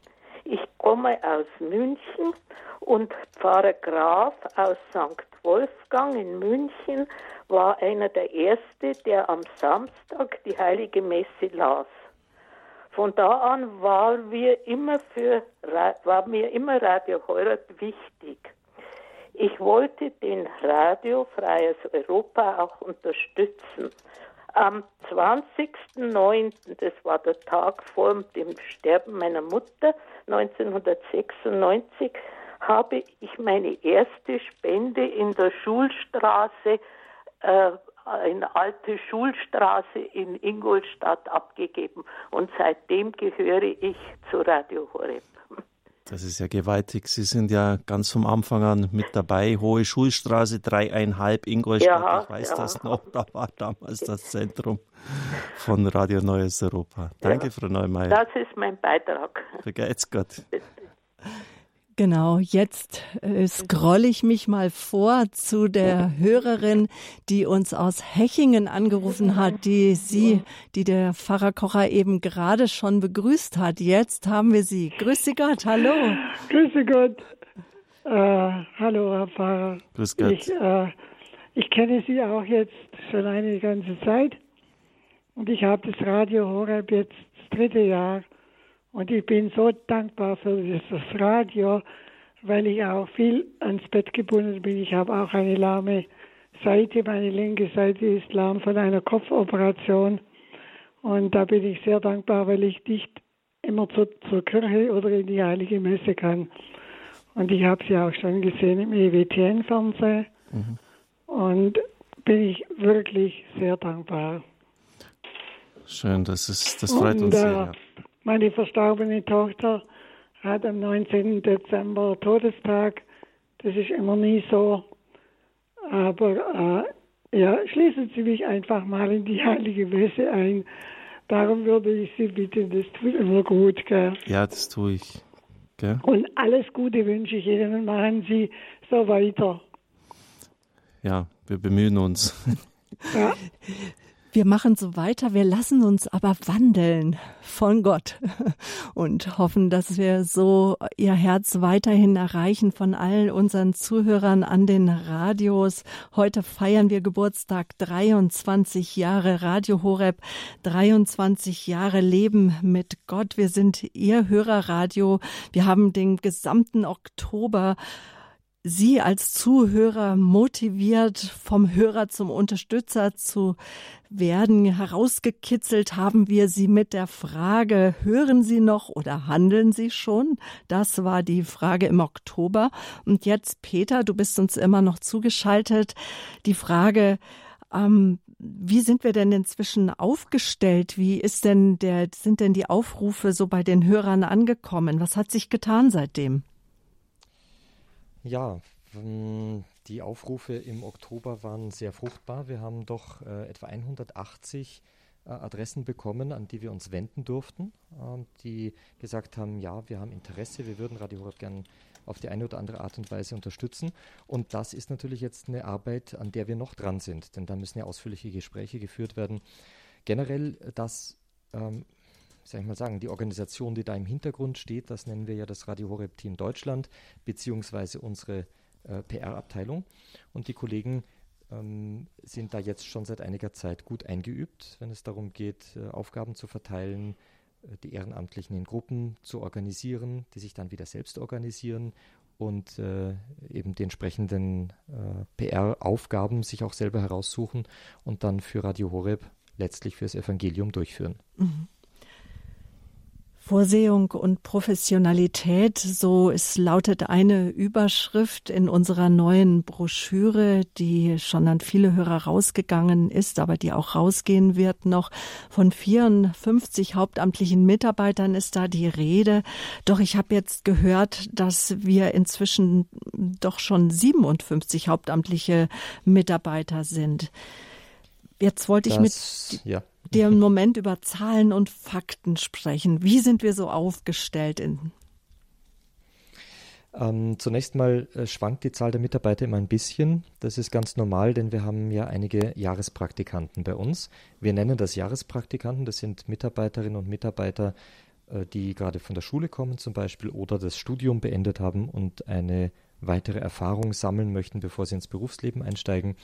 Ich komme aus München und Pfarrer Graf aus St. Wolfgang in München war einer der Ersten, der am Samstag die Heilige Messe las. Von da an war, wir immer für, war mir immer Radio Heurat wichtig. Ich wollte den Radio Freies Europa auch unterstützen. Am 20.09., das war der Tag vor dem Sterben meiner Mutter 1996, habe ich meine erste Spende in der Schulstraße, äh, eine alte Schulstraße in Ingolstadt abgegeben. Und seitdem gehöre ich zu Radio Horeb. Das ist ja gewaltig. Sie sind ja ganz vom Anfang an mit dabei. Hohe Schulstraße, dreieinhalb Ingolstadt. Ja, ich weiß ja. das noch. Da war damals das Zentrum von Radio Neues Europa. Danke, ja. Frau Neumeier. Das ist mein Beitrag. Vergeht's Gott. Genau, jetzt äh, scroll ich mich mal vor zu der Hörerin, die uns aus Hechingen angerufen hat, die Sie, die der Pfarrer Kocher eben gerade schon begrüßt hat. Jetzt haben wir Sie. Grüße Gott, hallo. Grüße Gott. Äh, hallo, Herr Pfarrer. Grüß Gott. Ich, äh, ich kenne Sie auch jetzt schon eine ganze Zeit und ich habe das Radio Horeb jetzt das dritte Jahr und ich bin so dankbar für dieses Radio, weil ich auch viel ans Bett gebunden bin. Ich habe auch eine lahme Seite, meine linke Seite ist lahm von einer Kopfoperation. Und da bin ich sehr dankbar, weil ich nicht immer zur, zur Kirche oder in die Heilige Messe kann. Und ich habe sie auch schon gesehen im EWTN-Fernsehen. Mhm. Und bin ich wirklich sehr dankbar. Schön, das, ist, das freut und, uns sehr. Ja. Meine verstorbene Tochter hat am 19. Dezember Todestag. Das ist immer nie so. Aber äh, ja, schließen Sie mich einfach mal in die Heilige Messe ein. Darum würde ich Sie bitten, das tut immer gut. Gell? Ja, das tue ich. Gell? Und alles Gute wünsche ich Ihnen und machen Sie so weiter. Ja, wir bemühen uns. Ja. Wir machen so weiter, wir lassen uns aber wandeln von Gott und hoffen, dass wir so ihr Herz weiterhin erreichen von allen unseren Zuhörern an den Radios. Heute feiern wir Geburtstag 23 Jahre Radio Horeb, 23 Jahre Leben mit Gott. Wir sind Ihr Hörerradio. Wir haben den gesamten Oktober Sie als Zuhörer motiviert, vom Hörer zum Unterstützer zu werden. Herausgekitzelt haben wir Sie mit der Frage, hören Sie noch oder handeln Sie schon? Das war die Frage im Oktober. Und jetzt, Peter, du bist uns immer noch zugeschaltet. Die Frage, ähm, wie sind wir denn inzwischen aufgestellt? Wie ist denn der, sind denn die Aufrufe so bei den Hörern angekommen? Was hat sich getan seitdem? Ja, ähm, die Aufrufe im Oktober waren sehr fruchtbar. Wir haben doch äh, etwa 180 äh, Adressen bekommen, an die wir uns wenden durften, äh, die gesagt haben, ja, wir haben Interesse, wir würden Radio Horeb gern auf die eine oder andere Art und Weise unterstützen. Und das ist natürlich jetzt eine Arbeit, an der wir noch dran sind, denn da müssen ja ausführliche Gespräche geführt werden. Generell das ähm, soll ich mal sagen, die Organisation, die da im Hintergrund steht, das nennen wir ja das Radio Horeb Team Deutschland, beziehungsweise unsere äh, PR-Abteilung. Und die Kollegen ähm, sind da jetzt schon seit einiger Zeit gut eingeübt, wenn es darum geht, äh, Aufgaben zu verteilen, äh, die Ehrenamtlichen in Gruppen zu organisieren, die sich dann wieder selbst organisieren und äh, eben die entsprechenden äh, PR-Aufgaben sich auch selber heraussuchen und dann für Radio Horeb letztlich fürs Evangelium durchführen. Mhm. Vorsehung und Professionalität, so es lautet eine Überschrift in unserer neuen Broschüre, die schon an viele Hörer rausgegangen ist, aber die auch rausgehen wird noch. Von 54 hauptamtlichen Mitarbeitern ist da die Rede. Doch ich habe jetzt gehört, dass wir inzwischen doch schon 57 hauptamtliche Mitarbeiter sind. Jetzt wollte ich das, mit ja dir im Moment über Zahlen und Fakten sprechen. Wie sind wir so aufgestellt in ähm, zunächst mal äh, schwankt die Zahl der Mitarbeiter immer ein bisschen. Das ist ganz normal, denn wir haben ja einige Jahrespraktikanten bei uns. Wir nennen das Jahrespraktikanten. Das sind Mitarbeiterinnen und Mitarbeiter, äh, die gerade von der Schule kommen zum Beispiel oder das Studium beendet haben und eine weitere Erfahrung sammeln möchten, bevor sie ins Berufsleben einsteigen,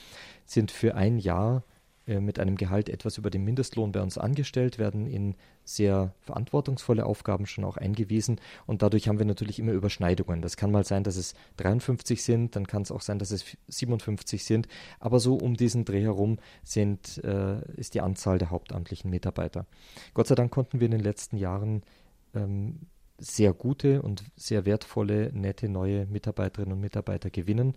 sind für ein Jahr mit einem Gehalt etwas über dem Mindestlohn bei uns angestellt, werden in sehr verantwortungsvolle Aufgaben schon auch eingewiesen und dadurch haben wir natürlich immer Überschneidungen. Das kann mal sein, dass es 53 sind, dann kann es auch sein, dass es 57 sind, aber so um diesen Dreh herum sind, äh, ist die Anzahl der hauptamtlichen Mitarbeiter. Gott sei Dank konnten wir in den letzten Jahren ähm, sehr gute und sehr wertvolle, nette neue Mitarbeiterinnen und Mitarbeiter gewinnen.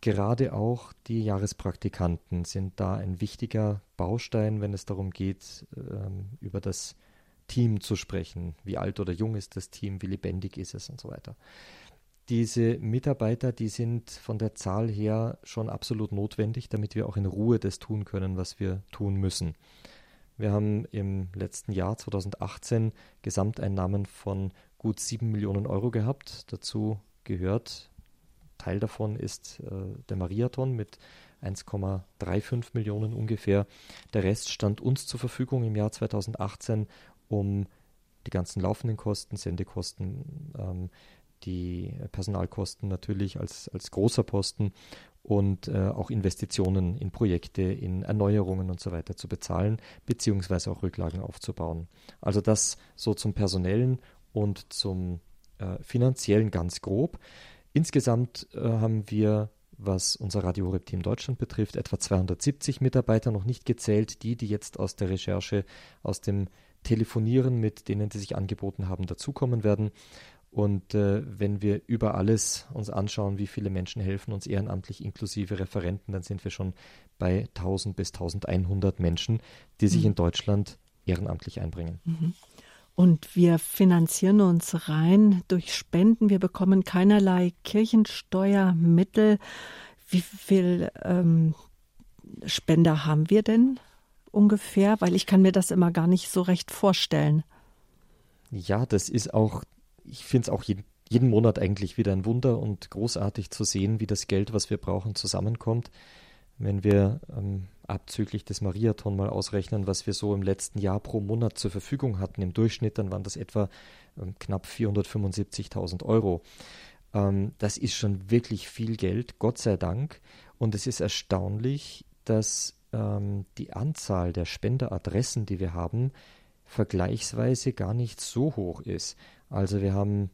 Gerade auch die Jahrespraktikanten sind da ein wichtiger Baustein, wenn es darum geht, ähm, über das Team zu sprechen. Wie alt oder jung ist das Team, wie lebendig ist es und so weiter. Diese Mitarbeiter, die sind von der Zahl her schon absolut notwendig, damit wir auch in Ruhe das tun können, was wir tun müssen. Wir haben im letzten Jahr 2018 Gesamteinnahmen von gut 7 Millionen Euro gehabt. Dazu gehört, Teil davon ist äh, der Mariathon mit 1,35 Millionen ungefähr. Der Rest stand uns zur Verfügung im Jahr 2018, um die ganzen laufenden Kosten, Sendekosten, ähm, die Personalkosten natürlich als, als großer Posten und äh, auch Investitionen in Projekte, in Erneuerungen und so weiter zu bezahlen, beziehungsweise auch Rücklagen aufzubauen. Also das so zum personellen und zum äh, finanziellen ganz grob. Insgesamt äh, haben wir, was unser Radio Horeb Team Deutschland betrifft, etwa 270 Mitarbeiter, noch nicht gezählt, die, die jetzt aus der Recherche, aus dem Telefonieren mit denen, die sich angeboten haben, dazukommen werden. Und äh, wenn wir über alles uns anschauen, wie viele Menschen helfen uns ehrenamtlich inklusive Referenten, dann sind wir schon bei 1000 bis 1100 Menschen, die sich mhm. in Deutschland ehrenamtlich einbringen. Mhm. Und wir finanzieren uns rein durch Spenden. Wir bekommen keinerlei Kirchensteuermittel. Wie viel ähm, Spender haben wir denn ungefähr? Weil ich kann mir das immer gar nicht so recht vorstellen. Ja, das ist auch ich finde es auch jeden, jeden Monat eigentlich wieder ein Wunder und großartig zu sehen, wie das Geld, was wir brauchen, zusammenkommt. Wenn wir ähm, abzüglich des Mariathon mal ausrechnen, was wir so im letzten Jahr pro Monat zur Verfügung hatten, im Durchschnitt, dann waren das etwa ähm, knapp 475.000 Euro. Ähm, das ist schon wirklich viel Geld, Gott sei Dank. Und es ist erstaunlich, dass ähm, die Anzahl der Spenderadressen, die wir haben, vergleichsweise gar nicht so hoch ist. Also wir haben,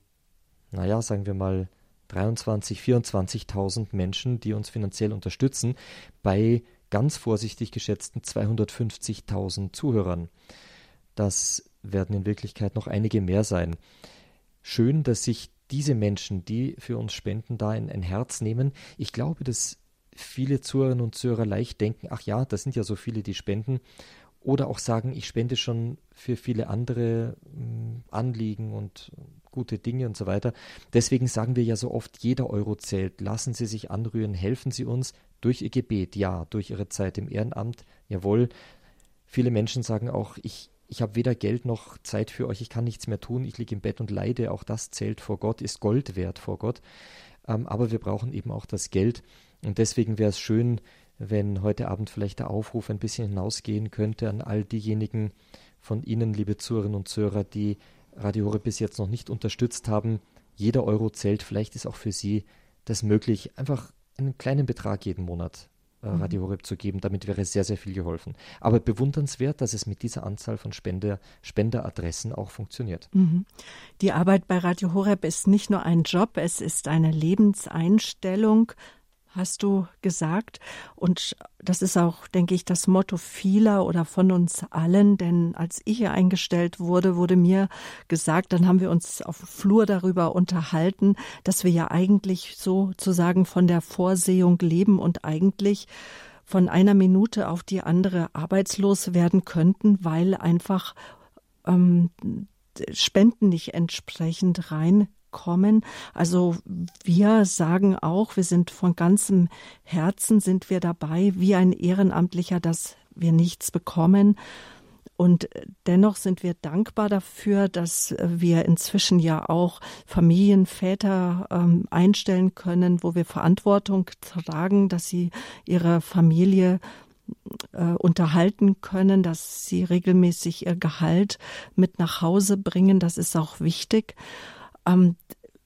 naja, sagen wir mal 23, 24.000 Menschen, die uns finanziell unterstützen, bei ganz vorsichtig geschätzten 250.000 Zuhörern. Das werden in Wirklichkeit noch einige mehr sein. Schön, dass sich diese Menschen, die für uns spenden, da in ein Herz nehmen. Ich glaube, dass viele Zuhörerinnen und Zuhörer leicht denken, ach ja, das sind ja so viele, die spenden oder auch sagen, ich spende schon für viele andere hm, Anliegen und gute Dinge und so weiter. Deswegen sagen wir ja so oft, jeder Euro zählt. Lassen Sie sich anrühren, helfen Sie uns durch Ihr Gebet, ja, durch Ihre Zeit im Ehrenamt, jawohl. Viele Menschen sagen auch, ich, ich habe weder Geld noch Zeit für euch, ich kann nichts mehr tun, ich liege im Bett und leide. Auch das zählt vor Gott, ist Gold wert vor Gott. Ähm, aber wir brauchen eben auch das Geld. Und deswegen wäre es schön, wenn heute Abend vielleicht der Aufruf ein bisschen hinausgehen könnte an all diejenigen von Ihnen, liebe Zuhörerinnen und Zuhörer, die Radio Horeb bis jetzt noch nicht unterstützt haben. Jeder Euro zählt. Vielleicht ist auch für Sie das möglich, einfach einen kleinen Betrag jeden Monat äh, mhm. Radio Horeb zu geben. Damit wäre sehr, sehr viel geholfen. Aber bewundernswert, dass es mit dieser Anzahl von Spender, Spenderadressen auch funktioniert. Mhm. Die Arbeit bei Radio Horeb ist nicht nur ein Job, es ist eine Lebenseinstellung, hast du gesagt. Und das ist auch, denke ich, das Motto vieler oder von uns allen. Denn als ich hier eingestellt wurde, wurde mir gesagt, dann haben wir uns auf dem Flur darüber unterhalten, dass wir ja eigentlich sozusagen von der Vorsehung leben und eigentlich von einer Minute auf die andere arbeitslos werden könnten, weil einfach ähm, Spenden nicht entsprechend rein kommen. Also wir sagen auch, wir sind von ganzem Herzen sind wir dabei, wie ein Ehrenamtlicher, dass wir nichts bekommen. Und dennoch sind wir dankbar dafür, dass wir inzwischen ja auch Familienväter ähm, einstellen können, wo wir Verantwortung tragen, dass sie ihre Familie äh, unterhalten können, dass sie regelmäßig ihr Gehalt mit nach Hause bringen. Das ist auch wichtig. Ähm,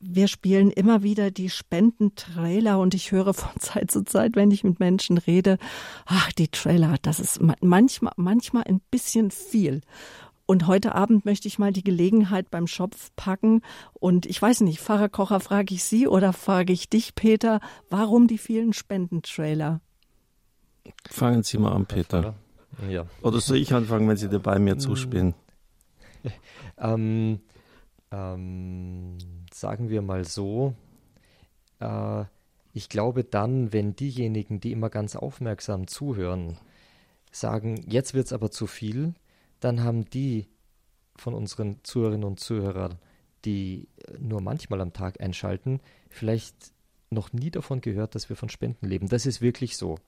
wir spielen immer wieder die Spendentrailer und ich höre von Zeit zu Zeit, wenn ich mit Menschen rede, ach, die Trailer, das ist manchmal, manchmal ein bisschen viel. Und heute Abend möchte ich mal die Gelegenheit beim Schopf packen. Und ich weiß nicht, Pfarrer Kocher, frage ich Sie oder frage ich dich, Peter, warum die vielen Spendentrailer? Fangen Sie mal an, Peter. Ja. Oder soll ich anfangen, wenn Sie dabei mir zuspielen? ähm, ähm, sagen wir mal so, äh, ich glaube dann, wenn diejenigen, die immer ganz aufmerksam zuhören, sagen, jetzt wird es aber zu viel, dann haben die von unseren Zuhörerinnen und Zuhörern, die nur manchmal am Tag einschalten, vielleicht noch nie davon gehört, dass wir von Spenden leben. Das ist wirklich so.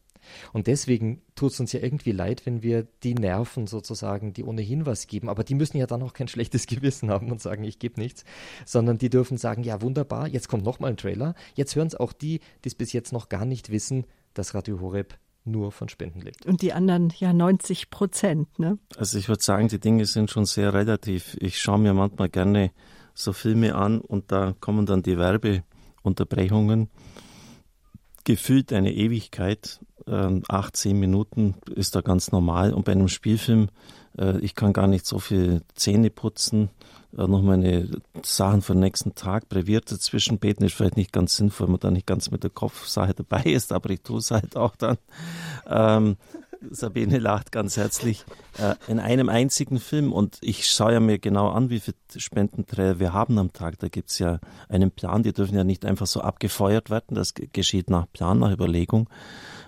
Und deswegen tut es uns ja irgendwie leid, wenn wir die Nerven sozusagen, die ohnehin was geben, aber die müssen ja dann auch kein schlechtes Gewissen haben und sagen, ich gebe nichts, sondern die dürfen sagen, ja wunderbar, jetzt kommt nochmal ein Trailer. Jetzt hören es auch die, die es bis jetzt noch gar nicht wissen, dass Radio Horeb nur von Spenden lebt. Und die anderen ja 90 Prozent, ne? Also ich würde sagen, die Dinge sind schon sehr relativ. Ich schaue mir manchmal gerne so Filme an und da kommen dann die Werbeunterbrechungen gefühlt eine Ewigkeit. Ähm, acht, zehn Minuten ist da ganz normal. Und bei einem Spielfilm, äh, ich kann gar nicht so viel Zähne putzen, äh, noch meine Sachen für den nächsten Tag breviert dazwischen beten, ist vielleicht nicht ganz sinnvoll, wenn man da nicht ganz mit der Kopfsache dabei ist, aber ich tue es halt auch dann. Ähm, Sabine lacht ganz herzlich, äh, in einem einzigen Film. Und ich schaue ja mir genau an, wie viele Spendenträger wir haben am Tag. Da gibt es ja einen Plan, die dürfen ja nicht einfach so abgefeuert werden. Das geschieht nach Plan, nach Überlegung.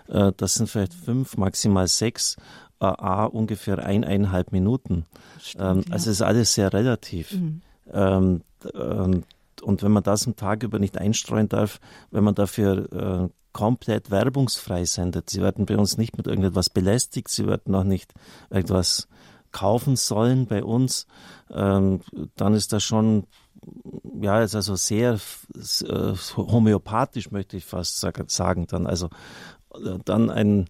Äh, das sind vielleicht fünf, maximal sechs. Äh, A, ungefähr eineinhalb Minuten. Stimmt, ähm, ja. Also ist alles sehr relativ. Mhm. Ähm, ähm, und wenn man das am Tag über nicht einstreuen darf, wenn man dafür äh, komplett werbungsfrei sendet. Sie werden bei uns nicht mit irgendetwas belästigt, sie werden auch nicht irgendwas kaufen sollen bei uns, ähm, dann ist das schon, ja, ist also sehr äh, homöopathisch, möchte ich fast sagen, dann, also äh, dann ein,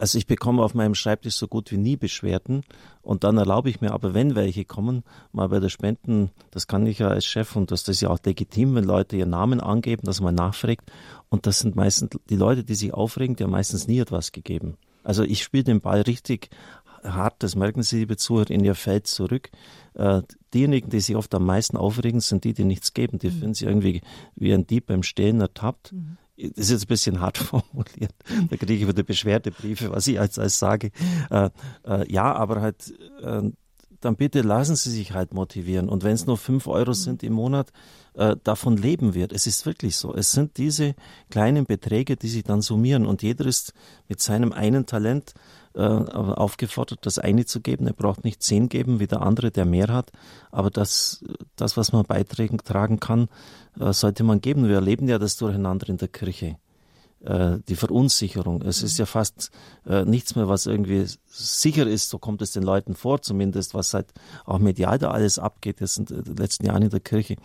also ich bekomme auf meinem Schreibtisch so gut wie nie Beschwerden und dann erlaube ich mir aber, wenn welche kommen, mal bei der Spenden, das kann ich ja als Chef und das, das ist ja auch legitim, wenn Leute ihren Namen angeben, dass man nachfragt und das sind meistens die Leute, die sich aufregen, die haben meistens nie etwas gegeben. Also ich spiele den Ball richtig hart, das merken Sie, liebe Zuhörer, in Ihr Feld zurück. Äh, diejenigen, die sich oft am meisten aufregen, sind die, die nichts geben. Die mhm. finden sich irgendwie wie ein Dieb beim Stehlen ertappt. Mhm das ist jetzt ein bisschen hart formuliert. Da kriege ich wieder Beschwerdebriefe, was ich als, als sage. Äh, äh, ja, aber halt, äh, dann bitte lassen Sie sich halt motivieren. Und wenn es nur fünf Euro sind im Monat, äh, davon leben wird. Es ist wirklich so. Es sind diese kleinen Beträge, die sich dann summieren. Und jeder ist mit seinem einen Talent äh, aufgefordert, das eine zu geben. Er braucht nicht zehn geben, wie der andere, der mehr hat. Aber das, das was man beitragen kann, äh, sollte man geben. Wir erleben ja das Durcheinander in der Kirche äh, die Verunsicherung. Es ist ja fast äh, nichts mehr, was irgendwie sicher ist, so kommt es den Leuten vor, zumindest was halt auch medial da alles abgeht, das sind die letzten Jahre in der Kirche.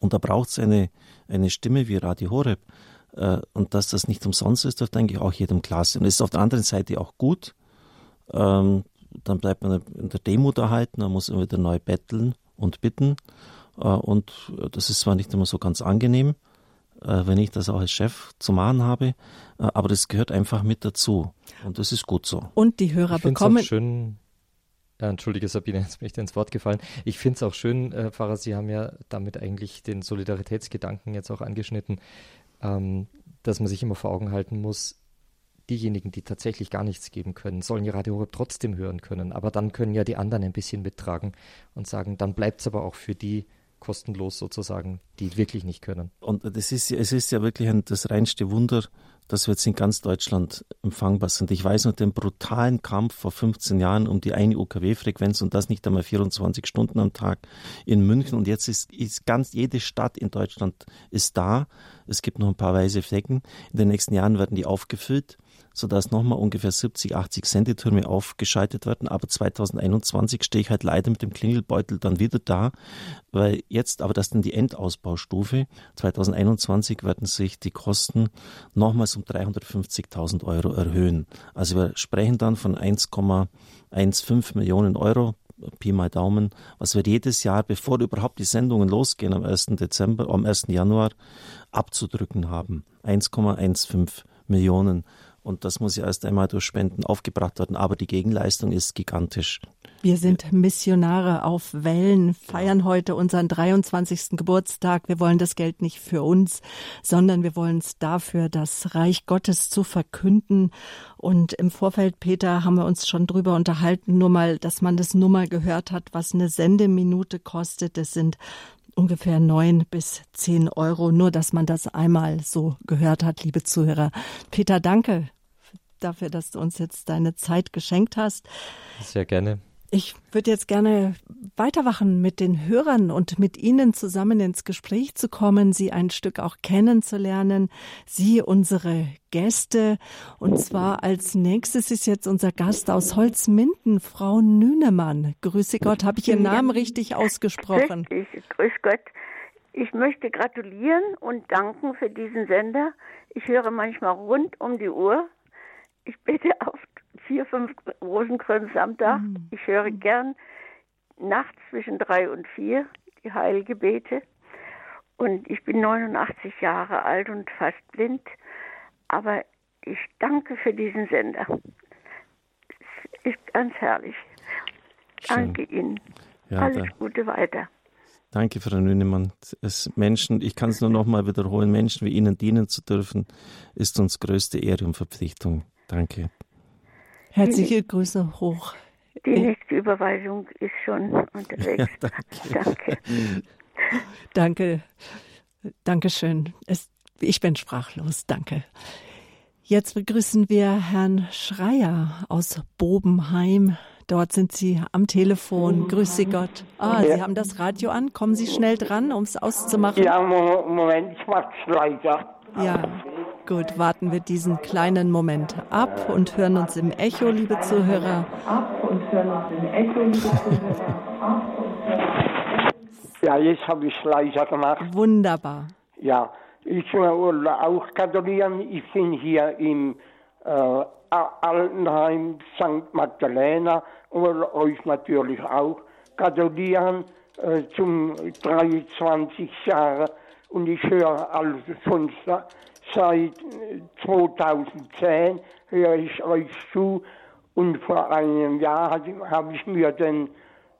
Und da braucht es eine, eine Stimme wie Radio Horeb, und dass das nicht umsonst ist, dürfte eigentlich auch jedem klar sein. Und ist auf der anderen Seite auch gut. Ähm, dann bleibt man in der Demut erhalten, man muss immer wieder neu betteln und bitten. Äh, und das ist zwar nicht immer so ganz angenehm, äh, wenn ich das auch als Chef zu machen habe, äh, aber das gehört einfach mit dazu. Und das ist gut so. Und die Hörer ich bekommen. Auch schön, Entschuldige Sabine, jetzt bin ich dir ins Wort gefallen. Ich finde es auch schön, äh, Pfarrer, Sie haben ja damit eigentlich den Solidaritätsgedanken jetzt auch angeschnitten ähm, dass man sich immer vor Augen halten muss, diejenigen, die tatsächlich gar nichts geben können, sollen ja Radio Horeb trotzdem hören können. Aber dann können ja die anderen ein bisschen mittragen und sagen, dann bleibt es aber auch für die kostenlos sozusagen, die wirklich nicht können. Und das ist, es ist ja wirklich ein, das reinste Wunder, dass wir jetzt in ganz Deutschland empfangbar sind. Ich weiß noch den brutalen Kampf vor 15 Jahren um die eine UKW-Frequenz und das nicht einmal 24 Stunden am Tag in München. Und jetzt ist, ist ganz jede Stadt in Deutschland ist da. Es gibt noch ein paar weiße Flecken. In den nächsten Jahren werden die aufgefüllt. Sodass nochmal ungefähr 70, 80 Sendetürme aufgeschaltet werden. Aber 2021 stehe ich halt leider mit dem Klingelbeutel dann wieder da, weil jetzt, aber das ist dann die Endausbaustufe. 2021 werden sich die Kosten nochmals um 350.000 Euro erhöhen. Also wir sprechen dann von 1,15 Millionen Euro Pi mal Daumen, was wir jedes Jahr, bevor überhaupt die Sendungen losgehen am 1. Dezember, am 1. Januar abzudrücken haben. 1,15 Millionen. Und das muss ja erst einmal durch Spenden aufgebracht werden. Aber die Gegenleistung ist gigantisch. Wir sind Missionare auf Wellen, feiern heute unseren 23. Geburtstag. Wir wollen das Geld nicht für uns, sondern wir wollen es dafür, das Reich Gottes zu verkünden. Und im Vorfeld, Peter, haben wir uns schon drüber unterhalten, nur mal, dass man das Nummer gehört hat, was eine Sendeminute kostet. Das sind ungefähr neun bis zehn Euro. Nur, dass man das einmal so gehört hat, liebe Zuhörer. Peter, danke dafür, dass du uns jetzt deine Zeit geschenkt hast. Sehr gerne. Ich würde jetzt gerne weiterwachen mit den Hörern und mit Ihnen zusammen ins Gespräch zu kommen, Sie ein Stück auch kennenzulernen, Sie unsere Gäste. Und zwar als nächstes ist jetzt unser Gast aus Holzminden, Frau Nünemann. Grüße Gott, habe ich Ihren Namen richtig ausgesprochen? Richtig, grüß Gott. Ich möchte gratulieren und danken für diesen Sender. Ich höre manchmal rund um die Uhr ich bete auf vier, fünf Rosenkränze am Tag. Mhm. Ich höre gern nachts zwischen drei und vier die Heilgebete. Und ich bin 89 Jahre alt und fast blind. Aber ich danke für diesen Sender. Es ist ganz herrlich. Schön. Danke Ihnen. Ja, Alles da. Gute weiter. Danke, Frau Nünemann. Es Menschen, ich kann es nur noch mal wiederholen, Menschen wie Ihnen dienen zu dürfen, ist uns größte Ehre und Verpflichtung. Danke. Herzliche Grüße hoch. Die nächste Überweisung ist schon unterwegs. Ja, danke. danke. danke. Dankeschön. Es, ich bin sprachlos. Danke. Jetzt begrüßen wir Herrn Schreier aus Bobenheim. Dort sind Sie am Telefon. Grüß Sie Gott. Ah, ja. Sie haben das Radio an. Kommen Sie schnell dran, um es auszumachen. Ja, Moment, ich mach's leiser. Ja. Gut, warten wir diesen kleinen Moment ab und hören uns im Echo, liebe Zuhörer. Ab und hören uns im Echo, liebe Zuhörer. Ja, jetzt habe ich es leiser gemacht. Wunderbar. Ja, ich will auch gratulieren. Ich bin hier im äh, Altenheim St. Magdalena und will euch natürlich auch gratulieren äh, zum 23 Jahre und ich höre also schon Seit 2010 höre ich euch zu und vor einem Jahr habe ich mir den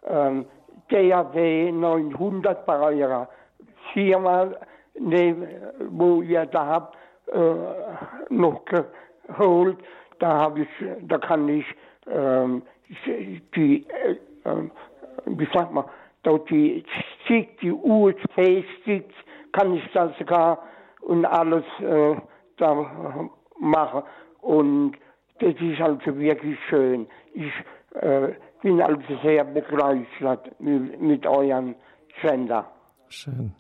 ähm, DAW 900 bei eurer Firma, wo ihr da habt, äh, noch geholt. Da habe ich, da kann ich ähm, die, äh, äh, wie sagt man, dort die Stick, die USB-Sticks, kann ich da sogar und alles äh, da mache. Und das ist also wirklich schön. Ich äh, bin also sehr begeistert mit, mit eurem Sender. Schön.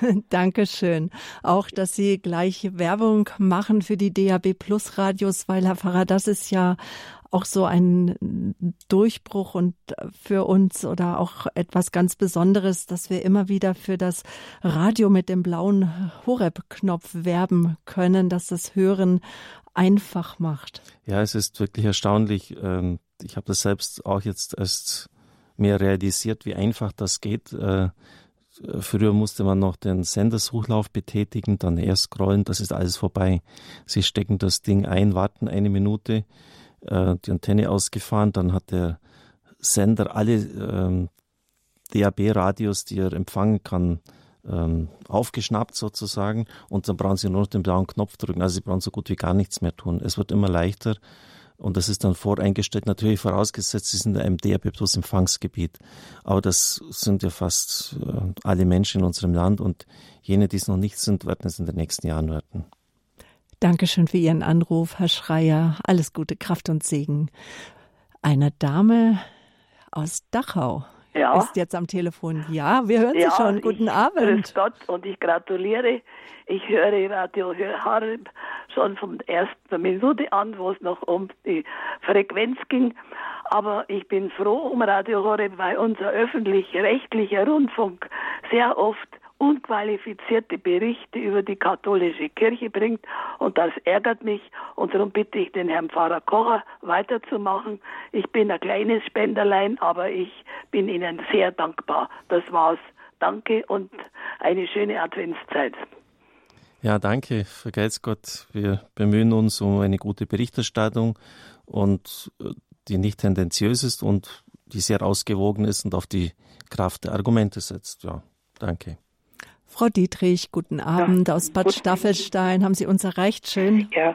Dankeschön. Auch, dass Sie gleich Werbung machen für die DAB Plus Radios, weil Herr Pfarrer, das ist ja auch so ein Durchbruch und für uns oder auch etwas ganz Besonderes, dass wir immer wieder für das Radio mit dem blauen Horeb-Knopf werben können, dass das Hören einfach macht. Ja, es ist wirklich erstaunlich. Ähm, ich habe das selbst auch jetzt erst mehr realisiert, wie einfach das geht. Äh, früher musste man noch den Sendersuchlauf betätigen, dann erst scrollen, das ist alles vorbei. Sie stecken das Ding ein, warten eine Minute, äh, die Antenne ausgefahren, dann hat der Sender alle ähm, DAB-Radios, die er empfangen kann, ähm, aufgeschnappt sozusagen und dann brauchen sie nur noch den blauen Knopf drücken. Also sie brauchen so gut wie gar nichts mehr tun. Es wird immer leichter und das ist dann voreingestellt, natürlich vorausgesetzt, sie sind in einem DAB Plus Empfangsgebiet. Aber das sind ja fast äh, alle Menschen in unserem Land und jene, die es noch nicht sind, werden es in den nächsten Jahren werden. Dankeschön für Ihren Anruf, Herr Schreier. Alles Gute, Kraft und Segen. Eine Dame aus Dachau ja. ist jetzt am Telefon. Ja, wir hören ja, Sie schon. Guten ich, Abend. Grüß Gott und ich gratuliere. Ich höre Radio Harb schon von der ersten Minute an, wo es noch um die Frequenz ging. Aber ich bin froh um Radio Horeb, weil unser öffentlich-rechtlicher Rundfunk sehr oft unqualifizierte Berichte über die katholische Kirche bringt und das ärgert mich und darum bitte ich den Herrn Pfarrer Kocher weiterzumachen. Ich bin ein kleines Spenderlein, aber ich bin Ihnen sehr dankbar. Das war's. Danke und eine schöne Adventszeit. Ja, danke, vergelt's Gott. Wir bemühen uns um eine gute Berichterstattung und äh, die nicht tendenziös ist und die sehr ausgewogen ist und auf die Kraft der Argumente setzt. Ja, danke. Frau Dietrich, guten Abend ja, aus Bad Staffelstein. Haben Sie uns erreicht? Schön. Ja.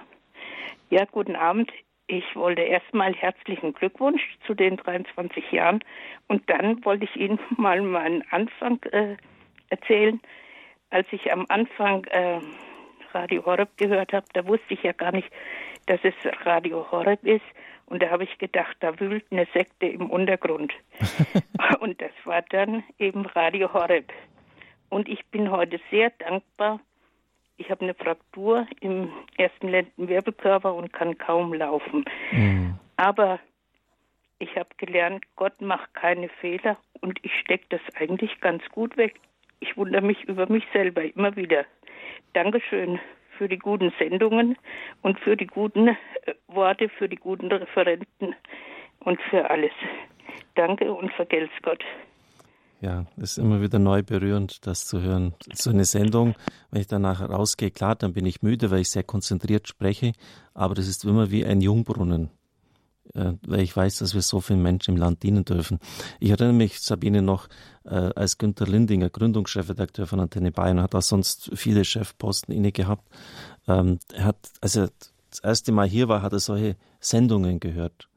ja, guten Abend. Ich wollte erstmal herzlichen Glückwunsch zu den 23 Jahren und dann wollte ich Ihnen mal meinen Anfang äh, erzählen. Als ich am Anfang äh, Radio Horeb gehört habe, da wusste ich ja gar nicht, dass es Radio Horeb ist. Und da habe ich gedacht, da wühlt eine Sekte im Untergrund. und das war dann eben Radio Horeb. Und ich bin heute sehr dankbar. Ich habe eine Fraktur im ersten Lendenwirbelkörper und kann kaum laufen. Mhm. Aber ich habe gelernt, Gott macht keine Fehler und ich stecke das eigentlich ganz gut weg. Ich wundere mich über mich selber immer wieder. Dankeschön für die guten Sendungen und für die guten äh, Worte, für die guten Referenten und für alles. Danke und vergelt's Gott. Ja, es ist immer wieder neu berührend, das zu hören. So eine Sendung, wenn ich danach rausgehe, klar, dann bin ich müde, weil ich sehr konzentriert spreche, aber das ist immer wie ein Jungbrunnen, äh, weil ich weiß, dass wir so vielen Menschen im Land dienen dürfen. Ich erinnere mich, Sabine, noch äh, als Günter Lindinger, Gründungschefredakteur von Antenne Bayern, hat auch sonst viele Chefposten inne gehabt. Ähm, er hat, als er das erste Mal hier war, hat er solche Sendungen gehört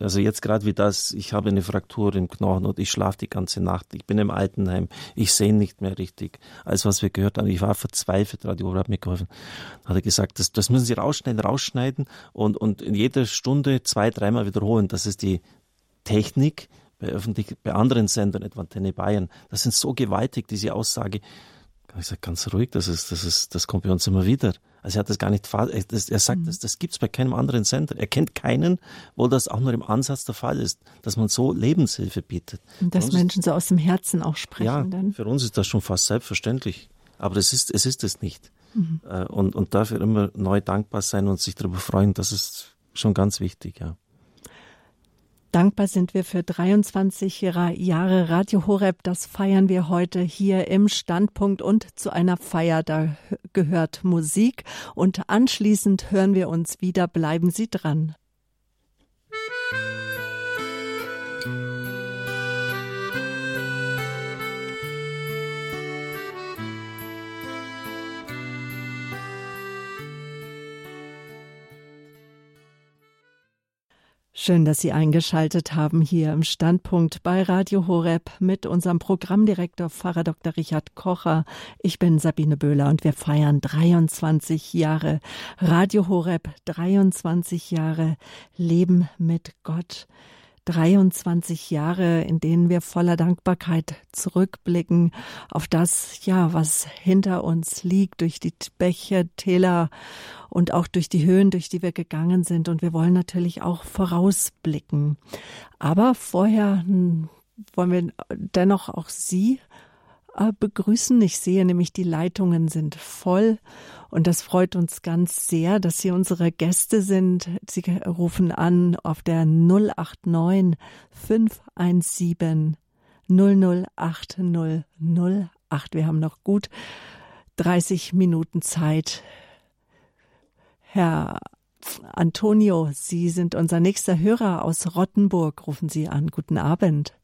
also jetzt gerade wie das, ich habe eine Fraktur im Knochen und ich schlafe die ganze Nacht, ich bin im Altenheim, ich sehe nicht mehr richtig. Alles, was wir gehört haben, ich war verzweifelt, Radio hat mir geholfen. Hat er gesagt, das, das müssen Sie rausschneiden, rausschneiden und, und in jeder Stunde zwei, dreimal wiederholen. Das ist die Technik bei öffentlich, bei anderen Sendern, etwa Antenne Bayern. Das sind so gewaltig, diese Aussage. Ich sage ganz ruhig, das ist, das ist, das kommt bei uns immer wieder. Also er hat das gar nicht, er sagt, mhm. das, das gibt's bei keinem anderen Sender. Er kennt keinen, wo das auch nur im Ansatz der Fall ist, dass man so Lebenshilfe bietet. Und dass Menschen so aus dem Herzen auch sprechen. Ja, dann. für uns ist das schon fast selbstverständlich. Aber es ist, es ist es nicht. Mhm. Äh, und, und dafür immer neu dankbar sein und sich darüber freuen, das ist schon ganz wichtig, ja. Dankbar sind wir für 23 Jahre Radio Horeb. Das feiern wir heute hier im Standpunkt und zu einer Feier, da gehört Musik. Und anschließend hören wir uns wieder. Bleiben Sie dran. Schön, dass Sie eingeschaltet haben hier im Standpunkt bei Radio Horeb mit unserem Programmdirektor Pfarrer Dr. Richard Kocher. Ich bin Sabine Böhler und wir feiern 23 Jahre Radio Horeb, 23 Jahre Leben mit Gott. 23 Jahre, in denen wir voller Dankbarkeit zurückblicken auf das, ja, was hinter uns liegt, durch die Bäche, Täler und auch durch die Höhen, durch die wir gegangen sind. Und wir wollen natürlich auch vorausblicken. Aber vorher hm, wollen wir dennoch auch Sie begrüßen. Ich sehe nämlich, die Leitungen sind voll und das freut uns ganz sehr, dass Sie unsere Gäste sind. Sie rufen an auf der 089 517 008008. Wir haben noch gut 30 Minuten Zeit. Herr Antonio, Sie sind unser nächster Hörer aus Rottenburg. Rufen Sie an. Guten Abend.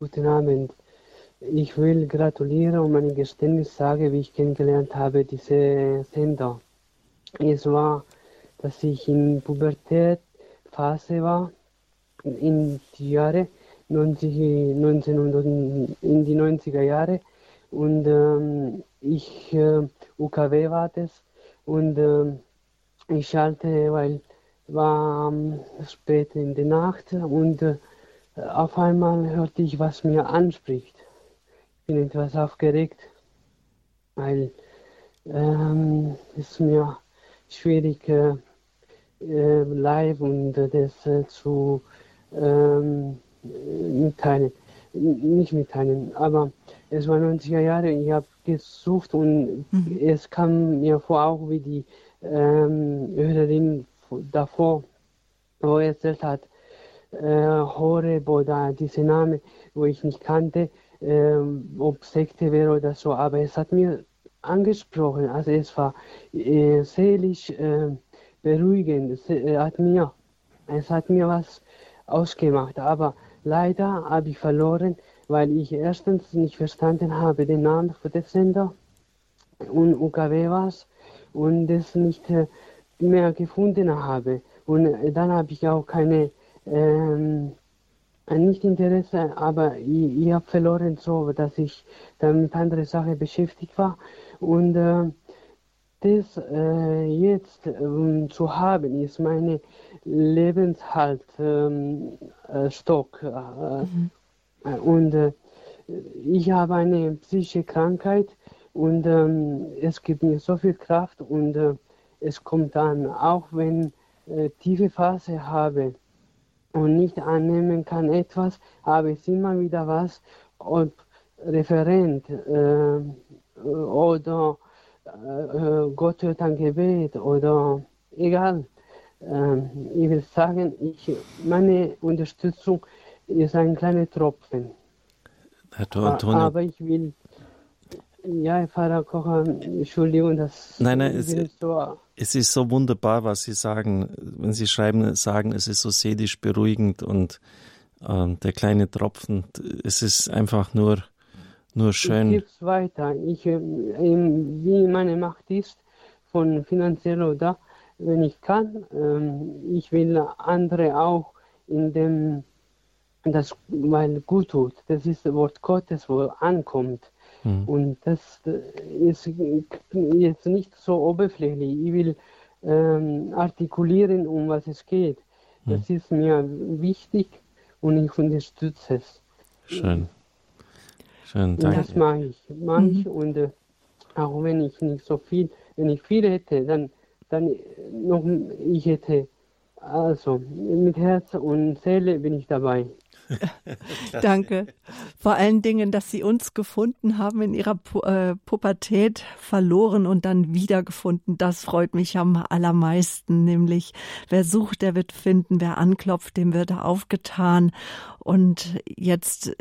Guten Abend. Ich will gratulieren und mein Geständnis sagen, wie ich kennengelernt habe, diese Sender. Es war, dass ich in Pubertätphase war, in die Jahre 90, 1900, in die 90er Jahre. Und ähm, ich, äh, UKW war das. Und äh, ich schalte, weil war ähm, spät in der Nacht. Und äh, auf einmal hörte ich, was mir anspricht bin etwas aufgeregt, weil ähm, es mir schwierig äh, äh, live und das äh, zu ähm, mitteilen. Nicht mitteilen, aber es war 90er Jahre, ich habe gesucht und mhm. es kam mir vor, auch wie die ähm, Hörerin davor, wo er erzählt hat, äh, Horeb oder diese Name, wo ich nicht kannte, äh, ob Sekte wäre oder so, aber es hat mir angesprochen, also es war äh, seelisch äh, beruhigend, es hat mir, es hat mir was ausgemacht, aber leider habe ich verloren, weil ich erstens nicht verstanden habe den Namen für den Sender und UKW was und das nicht äh, mehr gefunden habe. Und äh, dann habe ich auch keine, ähm, nicht Interesse, aber ich, ich habe verloren so, dass ich dann mit anderen Sachen beschäftigt war. Und äh, das äh, jetzt ähm, zu haben, ist meine Lebenshaltstock. Ähm, äh, mhm. Und äh, ich habe eine psychische Krankheit und ähm, es gibt mir so viel Kraft und äh, es kommt dann, auch wenn äh, tiefe Phase habe und nicht annehmen kann etwas, habe ich immer wieder was, ob Referent äh, oder äh, Gott hört ein Gebet oder egal. Ähm, ich will sagen, ich, meine Unterstützung ist ein kleiner Tropfen. Antonio. Aber ich will, ja, Herr Pfarrer Kocher, Entschuldigung, das nein, nein, es, so. Es ist so wunderbar, was Sie sagen. Wenn Sie schreiben, sagen, es ist so seelisch beruhigend und äh, der kleine Tropfen, es ist einfach nur, nur schön. Ich gebe es weiter. Ich, äh, wie meine Macht ist, von finanziell oder wenn ich kann, äh, ich will andere auch in dem das weil gut tut. Das ist das Wort Gottes, wo ankommt. Mhm. Und das ist jetzt nicht so oberflächlich. Ich will ähm, artikulieren, um was es geht. Das mhm. ist mir wichtig und ich unterstütze es. Schön. Schön, danke. Das mache ich. Mache mhm. ich und äh, auch wenn ich nicht so viel, wenn ich viel hätte, dann, dann noch, ich hätte, also mit Herz und Seele bin ich dabei. Danke. Vor allen Dingen, dass Sie uns gefunden haben in Ihrer Pu äh, Pubertät, verloren und dann wiedergefunden. Das freut mich am allermeisten. Nämlich, wer sucht, der wird finden. Wer anklopft, dem wird aufgetan. Und jetzt,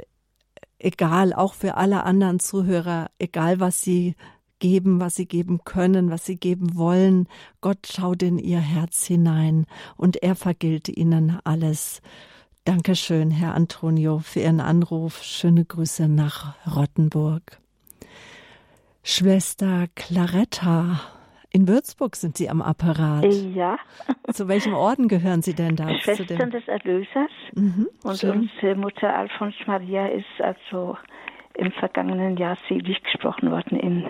egal, auch für alle anderen Zuhörer, egal was Sie geben, was sie geben können, was sie geben wollen. Gott schaut in ihr Herz hinein und er vergilt ihnen alles. Dankeschön, Herr Antonio, für Ihren Anruf. Schöne Grüße nach Rottenburg. Schwester Claretta, in Würzburg sind Sie am Apparat. Ja. Zu welchem Orden gehören Sie denn da? Schwestern des Erlösers. Mhm, und schön. unsere Mutter Alfons Maria ist also im vergangenen Jahr selig gesprochen worden in,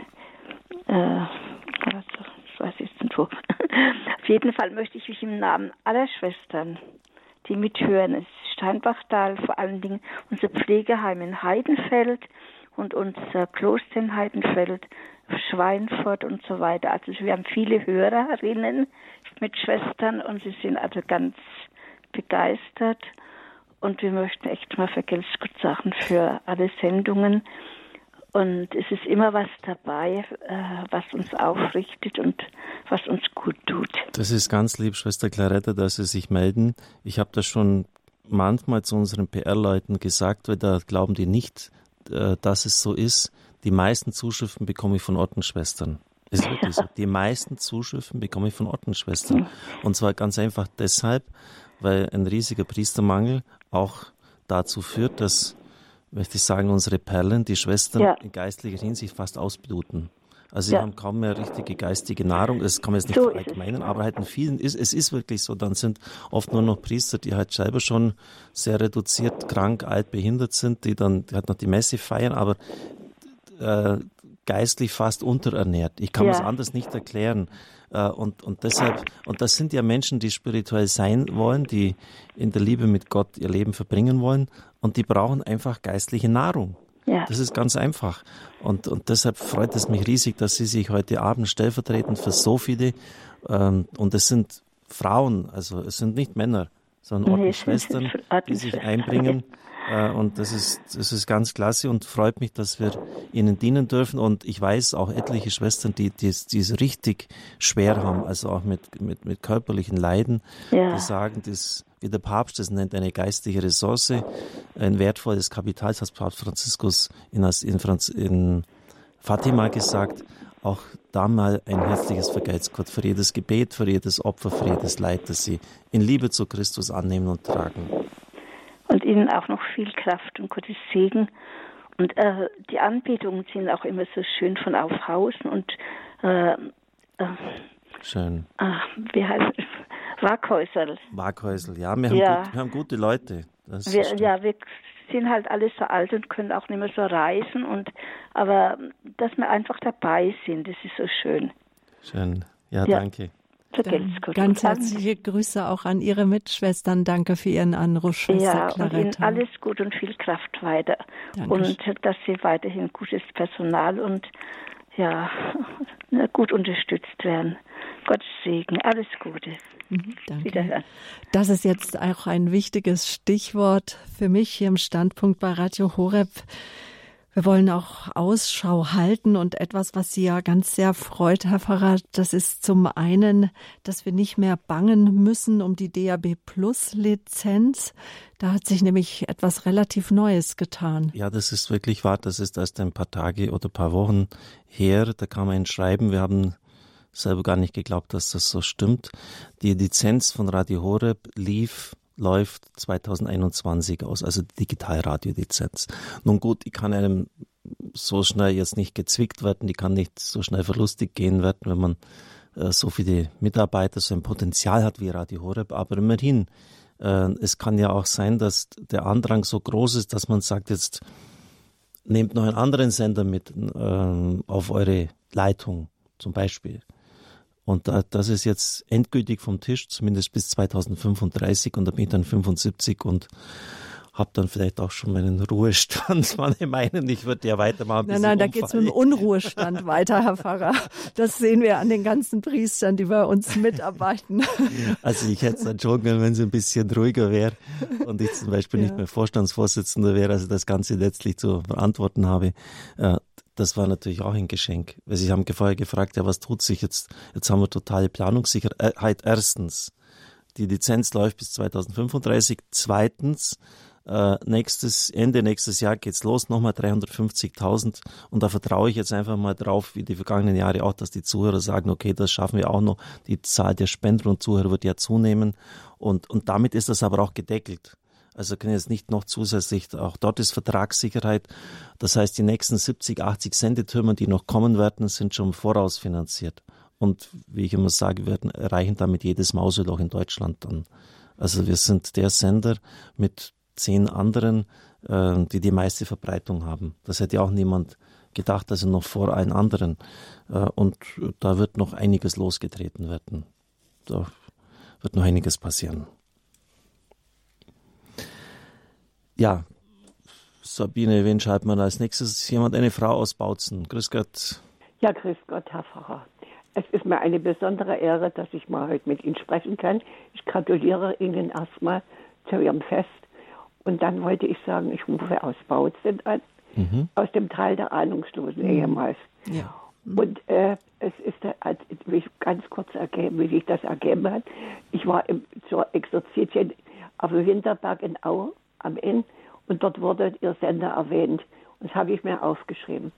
äh, also, ich weiß nicht wo. Auf jeden Fall möchte ich mich im Namen aller Schwestern die mithören. Es ist Steinbachtal, vor allen Dingen unser Pflegeheim in Heidenfeld und unser Kloster in Heidenfeld, Schweinfurt und so weiter. Also wir haben viele Hörerinnen mit Schwestern und sie sind also ganz begeistert. Und wir möchten echt mal Vergeltungsgut sagen für alle Sendungen. Und es ist immer was dabei, äh, was uns aufrichtet und was uns gut tut. Das ist ganz lieb, Schwester Claretta, dass Sie sich melden. Ich habe das schon manchmal zu unseren PR-Leuten gesagt, weil da glauben die nicht, äh, dass es so ist. Die meisten Zuschriften bekomme ich von Ordensschwestern. Es ist wirklich so. Die meisten Zuschriften bekomme ich von Ordensschwestern. Und zwar ganz einfach deshalb, weil ein riesiger Priestermangel auch dazu führt, dass möchte ich sagen, unsere Perlen, die Schwestern ja. in geistlicher Hinsicht fast ausbluten. Also sie ja. haben kaum mehr richtige geistige Nahrung. Das kann man jetzt nicht so verallgemeinern, aber halt in vielen ist, es ist wirklich so. Dann sind oft nur noch Priester, die halt selber schon sehr reduziert, krank, alt, behindert sind, die dann die halt noch die Messe feiern, aber äh, geistlich fast unterernährt. Ich kann ja. es anders nicht erklären. Äh, und, und deshalb, und das sind ja Menschen, die spirituell sein wollen, die in der Liebe mit Gott ihr Leben verbringen wollen und die brauchen einfach geistliche Nahrung. Ja. Das ist ganz einfach. Und, und deshalb freut es mich riesig, dass Sie sich heute Abend stellvertretend für so viele Ähm, und es sind Frauen, also es sind nicht Männer, sondern Ordensschwestern, die sich einbringen. Äh, und das ist, das ist ganz klasse und freut mich, dass wir ihnen dienen dürfen. Und ich weiß auch etliche Schwestern, die, die, die es richtig schwer haben, also auch mit, mit, mit körperlichen Leiden, ja. die sagen, das, wie der Papst das nennt, eine geistige Ressource, ein wertvolles Kapital, das hat Papst Franziskus in, in, Franz, in Fatima gesagt, auch da mal ein herzliches Vergelt's Gott für jedes Gebet, für jedes Opfer, für jedes Leid, das sie in Liebe zu Christus annehmen und tragen. Und ihnen auch noch viel Kraft und Gottes Segen. Und äh, die Anbetungen sind auch immer so schön von Aufhausen und äh, äh, Schön. Äh, wie heißt? Waghäusel. Waghäusel, ja, wir haben, ja. Gut, wir haben gute Leute. Wir, ja, wir sind halt alle so alt und können auch nicht mehr so reisen und aber dass wir einfach dabei sind, das ist so schön. Schön. Ja, ja. danke. Ganz herzliche Grüße auch an Ihre Mitschwestern. Danke für Ihren Anruf, Schwester ja, Claretta. Und Ihnen alles gut und viel Kraft weiter. Dankeschön. Und dass Sie weiterhin gutes Personal und ja, gut unterstützt werden. Gottes Segen, alles Gute. Mhm, danke. Das ist jetzt auch ein wichtiges Stichwort für mich hier im Standpunkt bei Radio Horeb. Wir wollen auch Ausschau halten und etwas, was Sie ja ganz sehr freut, Herr Pfarrer, das ist zum einen, dass wir nicht mehr bangen müssen um die DAB Plus Lizenz. Da hat sich nämlich etwas relativ Neues getan. Ja, das ist wirklich wahr. Das ist erst ein paar Tage oder paar Wochen her. Da kam ein Schreiben. Wir haben selber gar nicht geglaubt, dass das so stimmt. Die Lizenz von Radio Horeb lief läuft 2021 aus, also Digitalradiolizenz. Nun gut, die kann einem so schnell jetzt nicht gezwickt werden, die kann nicht so schnell verlustig gehen werden, wenn man äh, so viele Mitarbeiter, so ein Potenzial hat wie Radio Horeb, aber immerhin, äh, es kann ja auch sein, dass der Andrang so groß ist, dass man sagt, jetzt nehmt noch einen anderen Sender mit äh, auf eure Leitung zum Beispiel. Und das ist jetzt endgültig vom Tisch, zumindest bis 2035 und da bin ich dann 75 und habe dann vielleicht auch schon meinen Ruhestand. Manche meinen, ich würde ja weitermachen. Nein, nein, da geht es mit dem Unruhestand weiter, Herr Pfarrer. Das sehen wir an den ganzen Priestern, die bei uns mitarbeiten. Also ich hätte es dann schon gern, wenn es ein bisschen ruhiger wäre und ich zum Beispiel ja. nicht mehr Vorstandsvorsitzender wäre, also das Ganze letztlich zu verantworten habe. Äh, das war natürlich auch ein Geschenk. Weil sie haben vorher gefragt, ja, was tut sich jetzt? Jetzt haben wir totale Planungssicherheit. Erstens, die Lizenz läuft bis 2035. Zweitens, äh, nächstes, Ende nächstes Jahr geht's los, nochmal 350.000. Und da vertraue ich jetzt einfach mal drauf, wie die vergangenen Jahre auch, dass die Zuhörer sagen, okay, das schaffen wir auch noch. Die Zahl der Spender und Zuhörer wird ja zunehmen. Und, und damit ist das aber auch gedeckelt. Also können jetzt nicht noch zusätzlich, auch dort ist Vertragssicherheit. Das heißt, die nächsten 70, 80 Sendetürme, die noch kommen werden, sind schon vorausfinanziert. Und wie ich immer sage, wir erreichen damit jedes Mauseloch in Deutschland dann. Also wir sind der Sender mit zehn anderen, äh, die die meiste Verbreitung haben. Das hätte ja auch niemand gedacht, also noch vor allen anderen. Äh, und da wird noch einiges losgetreten werden. Da wird noch einiges passieren. Ja, Sabine, wen schreibt man als nächstes? Jemand, eine Frau aus Bautzen. Grüß Gott. Ja, grüß Gott, Herr Pfarrer. Es ist mir eine besondere Ehre, dass ich mal heute mit Ihnen sprechen kann. Ich gratuliere Ihnen erstmal zu Ihrem Fest. Und dann wollte ich sagen, ich rufe aus Bautzen an, mhm. aus dem Teil der Ahnungslosen mhm. ehemals. Ja. Mhm. Und äh, es ist wie ich ganz kurz ergeben, wie sich das ergeben hat. Ich war im, zur Exerzitien auf dem Winterberg in Au am Inn und dort wurde Ihr Sender erwähnt. Und das habe ich mir aufgeschrieben.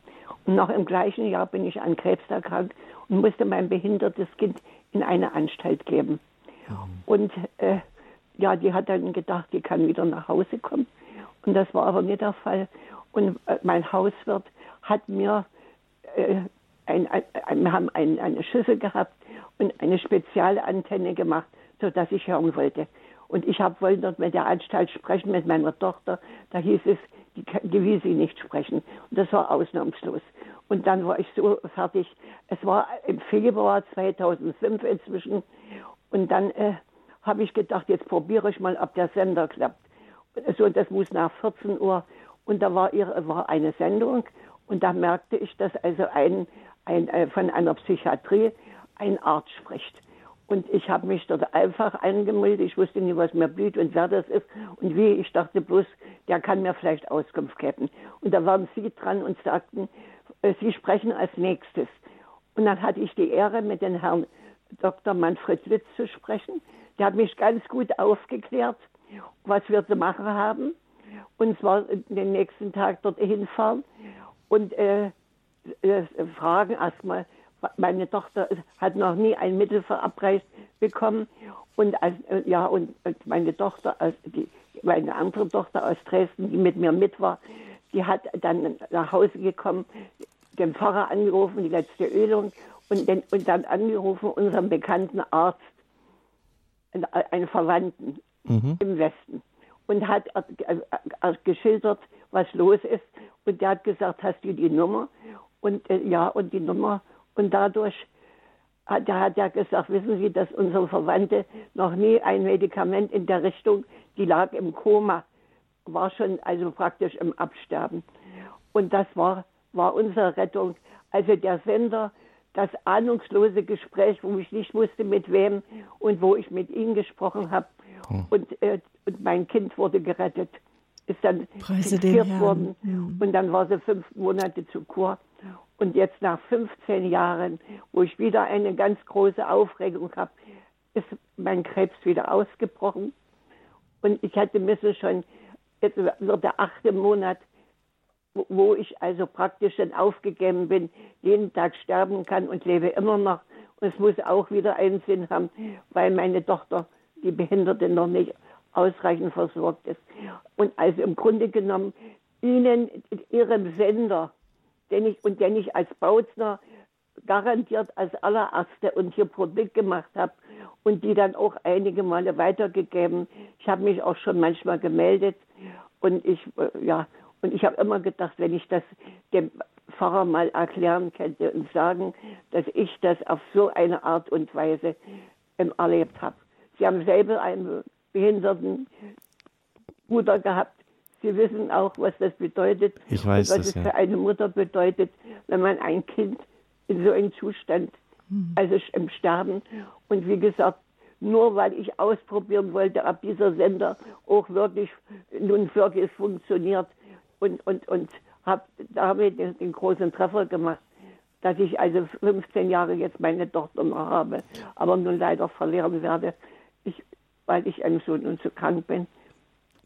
Und noch im gleichen Jahr bin ich an Krebs erkrankt und musste mein behindertes Kind in eine Anstalt geben. Ja. Und äh, ja, die hat dann gedacht, die kann wieder nach Hause kommen. Und das war aber nicht der Fall. Und äh, mein Hauswirt hat mir, äh, ein, ein, wir haben ein, eine Schüssel gehabt und eine Spezialantenne gemacht, sodass ich hören wollte. Und ich hab, wollte dort mit der Anstalt sprechen, mit meiner Tochter. Da hieß es, die, die will sie nicht sprechen. Und das war ausnahmslos. Und dann war ich so fertig. Es war im Februar 2005 inzwischen. Und dann äh, habe ich gedacht, jetzt probiere ich mal, ob der Sender klappt. So, das muss nach 14 Uhr. Und da war, ihre, war eine Sendung. Und da merkte ich, dass also ein, ein, äh, von einer Psychiatrie ein Arzt spricht. Und ich habe mich dort einfach angemeldet. Ich wusste nicht, was mir blüht und wer das ist und wie. Ich dachte bloß, der kann mir vielleicht Auskunft geben. Und da waren Sie dran und sagten, äh, Sie sprechen als nächstes. Und dann hatte ich die Ehre, mit dem Herrn Dr. Manfred Witz zu sprechen. Der hat mich ganz gut aufgeklärt, was wir zu machen haben. Und zwar den nächsten Tag dort hinfahren und äh, äh, fragen erstmal, meine Tochter hat noch nie ein Mittel verabreicht bekommen und als, äh, ja und meine Tochter, die, meine andere Tochter aus Dresden, die mit mir mit war, die hat dann nach Hause gekommen, den Pfarrer angerufen, die letzte Ölung und, den, und dann angerufen unseren bekannten Arzt, einen Verwandten mhm. im Westen und hat geschildert, was los ist und der hat gesagt, hast du die Nummer? Und äh, ja, und die Nummer und dadurch hat, da hat er gesagt, wissen Sie, dass unsere Verwandte noch nie ein Medikament in der Richtung, die lag im Koma, war schon also praktisch im Absterben. Und das war, war unsere Rettung. Also der Sender, das ahnungslose Gespräch, wo ich nicht wusste, mit wem und wo ich mit ihm gesprochen habe. Hm. Und, äh, und mein Kind wurde gerettet, ist dann fixiert worden. Ja. Und dann war sie fünf Monate zu Kur. Und jetzt nach 15 Jahren, wo ich wieder eine ganz große Aufregung habe, ist mein Krebs wieder ausgebrochen. Und ich hatte so schon, jetzt wird der achte Monat, wo ich also praktisch dann aufgegeben bin, jeden Tag sterben kann und lebe immer noch. Und es muss auch wieder einen Sinn haben, weil meine Tochter, die Behinderte, noch nicht ausreichend versorgt ist. Und also im Grunde genommen, Ihnen, Ihrem Sender, den ich, und den ich als Bautzner garantiert als allererste und hier Produkt gemacht habe und die dann auch einige Male weitergegeben. Ich habe mich auch schon manchmal gemeldet und ich, äh, ja, und ich habe immer gedacht, wenn ich das dem Pfarrer mal erklären könnte und sagen, dass ich das auf so eine Art und Weise erlebt habe. Sie haben selber einen behinderten Bruder gehabt, Sie wissen auch, was das bedeutet. Ich weiß was das, es ja. für eine Mutter bedeutet, wenn man ein Kind in so einem Zustand, mhm. also im Sterben. Und wie gesagt, nur weil ich ausprobieren wollte, ob dieser Sender auch wirklich nun wirklich funktioniert und, und, und habe damit den, den großen Treffer gemacht, dass ich also 15 Jahre jetzt meine Tochter noch habe, aber nun leider verlieren werde, ich, weil ich eben so nun zu krank bin.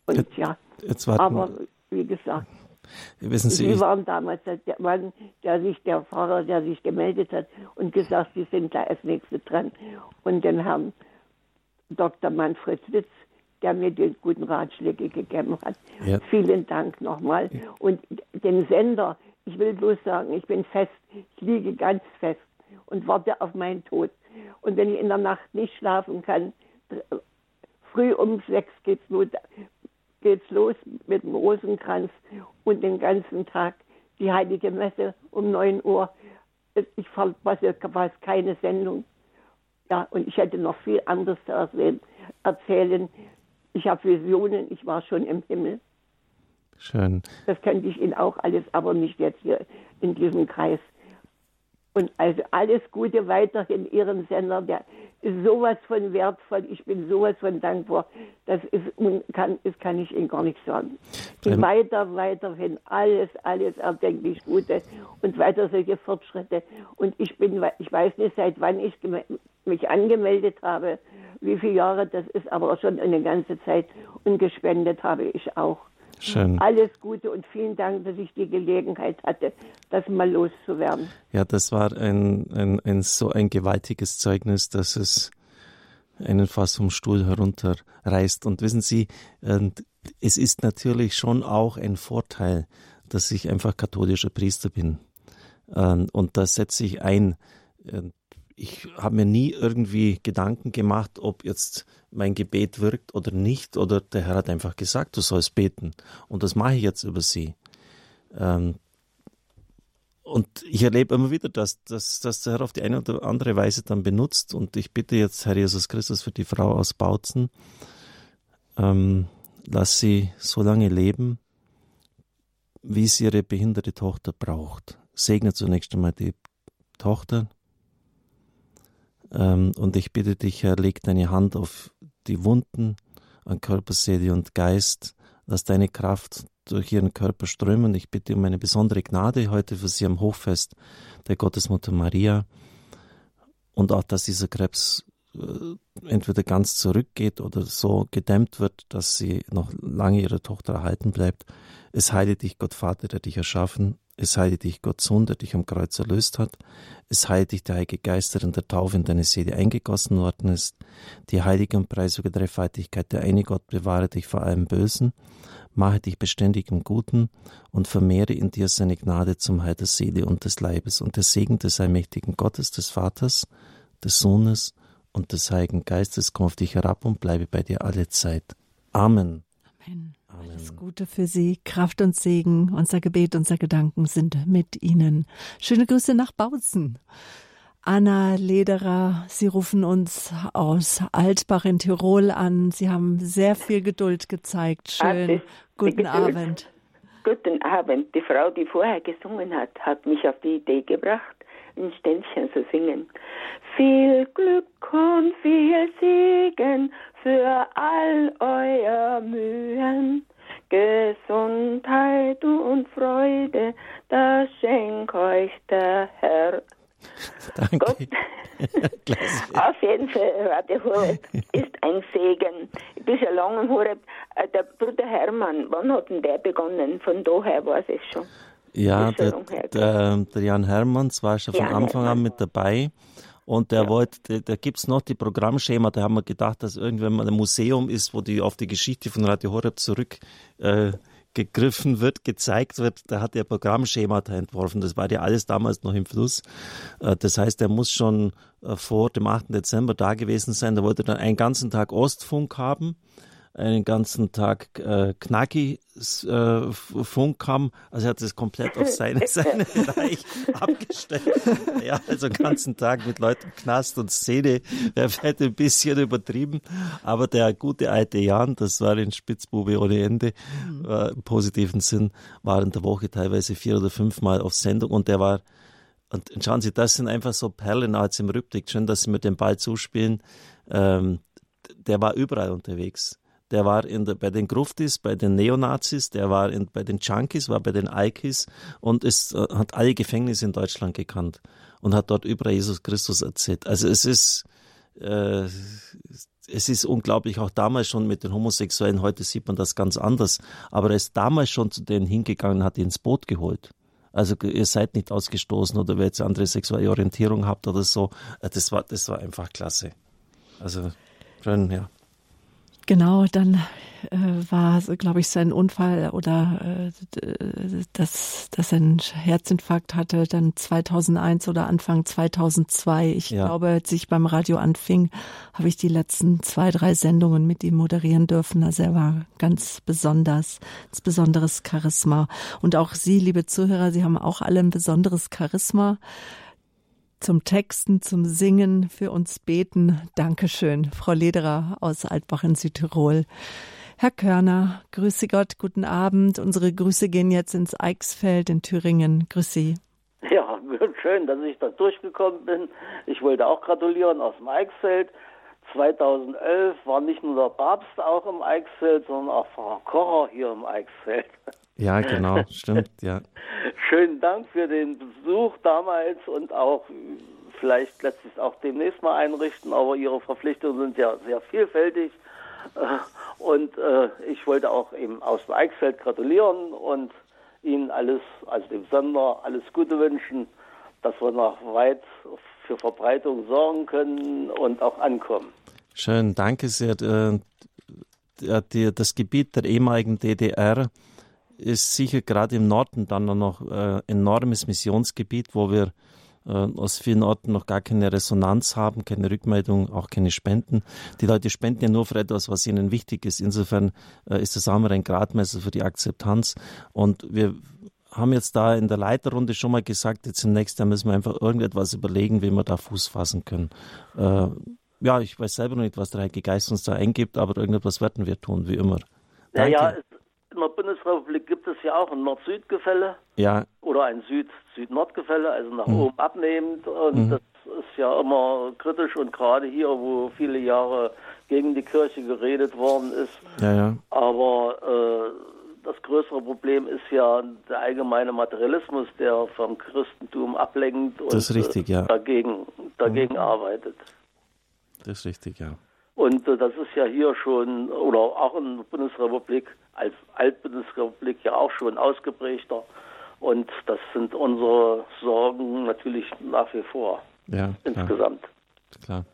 Und ja, Jetzt warten. Aber wie gesagt, Wissen Sie, Sie waren damals der Mann, der sich, der Fahrer, der sich gemeldet hat und gesagt, Sie sind da als Nächste dran. Und den Herrn Dr. Manfred Witz, der mir die guten Ratschläge gegeben hat. Ja. Vielen Dank nochmal. Und den Sender, ich will bloß sagen, ich bin fest, ich liege ganz fest und warte auf meinen Tod. Und wenn ich in der Nacht nicht schlafen kann, früh um sechs geht's los, geht's los mit dem Rosenkranz und den ganzen Tag die Heilige Messe um 9 Uhr. Ich verpasse fast keine Sendung. Ja, und ich hätte noch viel anderes zu erzählen. Ich habe Visionen, ich war schon im Himmel. Schön. Das könnte ich Ihnen auch alles, aber nicht jetzt hier in diesem Kreis. Und also alles Gute weiterhin Ihren Sender, der ist sowas von wertvoll. Ich bin sowas von dankbar. Das ist, kann, das kann ich Ihnen gar nicht sagen. Und weiter, weiterhin alles, alles erdenklich Gute und weiter solche Fortschritte. Und ich bin, ich weiß nicht, seit wann ich mich angemeldet habe, wie viele Jahre das ist, aber schon eine ganze Zeit und gespendet habe ich auch. Schön. Alles Gute und vielen Dank, dass ich die Gelegenheit hatte, das mal loszuwerden. Ja, das war ein, ein, ein so ein gewaltiges Zeugnis, dass es einen fast vom Stuhl herunterreißt. Und wissen Sie, es ist natürlich schon auch ein Vorteil, dass ich einfach katholischer Priester bin. Ähm, und da setze ich ein. Ich habe mir nie irgendwie Gedanken gemacht, ob jetzt mein Gebet wirkt oder nicht, oder der Herr hat einfach gesagt, du sollst beten. Und das mache ich jetzt über sie. Ähm, und ich erlebe immer wieder, dass, dass, dass der Herr auf die eine oder andere Weise dann benutzt. Und ich bitte jetzt, Herr Jesus Christus, für die Frau aus Bautzen, ähm, lass sie so lange leben, wie sie ihre behinderte Tochter braucht. Segne zunächst einmal die Tochter, und ich bitte dich, Herr, leg deine Hand auf die Wunden an Körper, Seele und Geist. Lass deine Kraft durch ihren Körper strömen. Ich bitte um eine besondere Gnade heute für sie am Hochfest der Gottesmutter Maria. Und auch, dass dieser Krebs äh, entweder ganz zurückgeht oder so gedämmt wird, dass sie noch lange ihrer Tochter erhalten bleibt. Es heile dich Gott Vater, der dich erschaffen. Es heile dich Gott Sohn, der dich am Kreuz erlöst hat. Es heile dich der Heilige Geist, der in der Taufe in deine Seele eingegossen worden ist. Die heilige und preisige Dreifaltigkeit, der eine Gott bewahre dich vor allem Bösen, mache dich beständig im Guten und vermehre in dir seine Gnade zum Heil der Seele und des Leibes und der Segen des allmächtigen Gottes, des Vaters, des Sohnes und des Heiligen Geistes komm auf dich herab und bleibe bei dir alle Zeit. Amen. Amen. Alles Gute für Sie, Kraft und Segen. Unser Gebet, unser Gedanken sind mit Ihnen. Schöne Grüße nach Bautzen. Anna Lederer, Sie rufen uns aus Altbach in Tirol an. Sie haben sehr viel Geduld gezeigt. Schön. Guten Abend. Guten Abend. Die Frau, die vorher gesungen hat, hat mich auf die Idee gebracht, ein Ständchen zu singen. Viel Glück und viel Segen für all euer Mühen. Gesundheit und Freude, das schenkt euch der Herr. Danke. Gott. Auf jeden Fall, Radio Horeb ist ein Segen. Ich bin schon lange Horeb. Äh, der Bruder Hermann, wann hat denn der begonnen? Von daher weiß ich schon. Ja, der, der, der, Jan Hermanns war schon von Jan Anfang Hermann. an mit dabei. Und der ja. wollte, da gibt es noch die Programmschema, da haben wir gedacht, dass irgendwann mal ein Museum ist, wo die auf die Geschichte von Radio Horeb zurück äh, gegriffen wird, gezeigt wird, da hat er Programmschemata entworfen. Das war ja alles damals noch im Fluss. Äh, das heißt, er muss schon äh, vor dem 8. Dezember da gewesen sein. Da wollte er dann einen ganzen Tag Ostfunk haben einen ganzen Tag äh, Knacki äh, Funk haben. Also er hat das komplett auf seine, seine Bereich abgestellt. Ja, also den ganzen Tag mit Leuten Knast und Szene. Er wird ein bisschen übertrieben. Aber der gute alte Jan, das war ein Spitzbube ohne Ende, mhm. äh, im positiven Sinn, war in der Woche teilweise vier oder fünfmal auf Sendung und der war und schauen Sie, das sind einfach so Perlen als im Rückblick. Schön, dass Sie mir den Ball zuspielen. Ähm, der war überall unterwegs der war in der, bei den Gruftis, bei den Neonazis, der war in, bei den Junkies, war bei den Aikis und ist, äh, hat alle Gefängnisse in Deutschland gekannt und hat dort über Jesus Christus erzählt. Also es ist, äh, es ist unglaublich, auch damals schon mit den Homosexuellen, heute sieht man das ganz anders, aber er ist damals schon zu denen hingegangen, hat die ins Boot geholt. Also ihr seid nicht ausgestoßen oder wer jetzt andere sexuelle Orientierung habt oder so. Äh, das war, das war einfach klasse. Also ja. Genau, dann äh, war, glaube ich, sein Unfall oder äh, dass, dass er einen Herzinfarkt hatte, dann 2001 oder Anfang 2002. Ich ja. glaube, als ich beim Radio anfing, habe ich die letzten zwei, drei Sendungen mit ihm moderieren dürfen. Also er war ganz besonders, ein besonderes Charisma. Und auch Sie, liebe Zuhörer, Sie haben auch alle ein besonderes Charisma zum Texten, zum Singen, für uns beten. Dankeschön, Frau Lederer aus Altbach in Südtirol. Herr Körner, grüße Gott, guten Abend. Unsere Grüße gehen jetzt ins Eichsfeld in Thüringen. Grüße Sie. Ja, schön, dass ich da durchgekommen bin. Ich wollte auch gratulieren aus dem Eichsfeld. 2011 war nicht nur der Papst auch im Eichsfeld, sondern auch Frau Kocher hier im Eichsfeld. Ja, genau, stimmt, ja. Schönen Dank für den Besuch damals und auch vielleicht lässt sich auch demnächst mal einrichten, aber Ihre Verpflichtungen sind ja sehr vielfältig. Äh, und äh, ich wollte auch eben aus dem Eichsfeld gratulieren und Ihnen alles, also dem Sender, alles Gute wünschen, dass wir noch weit für Verbreitung sorgen können und auch ankommen. Schön, danke sehr. Äh, das Gebiet der ehemaligen DDR ist sicher gerade im Norden dann noch äh, enormes Missionsgebiet, wo wir äh, aus vielen Orten noch gar keine Resonanz haben, keine Rückmeldung, auch keine Spenden. Die Leute spenden ja nur für etwas, was ihnen wichtig ist. Insofern äh, ist das auch mal ein Gradmesser für die Akzeptanz. Und wir haben jetzt da in der Leiterrunde schon mal gesagt, jetzt im nächsten Jahr müssen wir einfach irgendetwas überlegen, wie wir da Fuß fassen können. Äh, ja, ich weiß selber noch nicht, was der Heilige Geist uns da eingibt, aber irgendetwas werden wir tun, wie immer. Danke. Naja, in der Bundesrepublik gibt es ja auch ein Nord-Süd-Gefälle. Ja. Oder ein Süd-Süd-Nord-Gefälle, also nach mhm. oben abnehmend. Und mhm. das ist ja immer kritisch und gerade hier, wo viele Jahre gegen die Kirche geredet worden ist. Ja, ja. Aber äh, das größere Problem ist ja der allgemeine Materialismus, der vom Christentum ablenkt und ist richtig, dagegen, dagegen mhm. arbeitet. Das ist richtig, ja. Und äh, das ist ja hier schon, oder auch in der Bundesrepublik, als Altbundesrepublik ja auch schon ausgeprägter. Und das sind unsere Sorgen natürlich nach wie vor. Ja, insgesamt. Klar.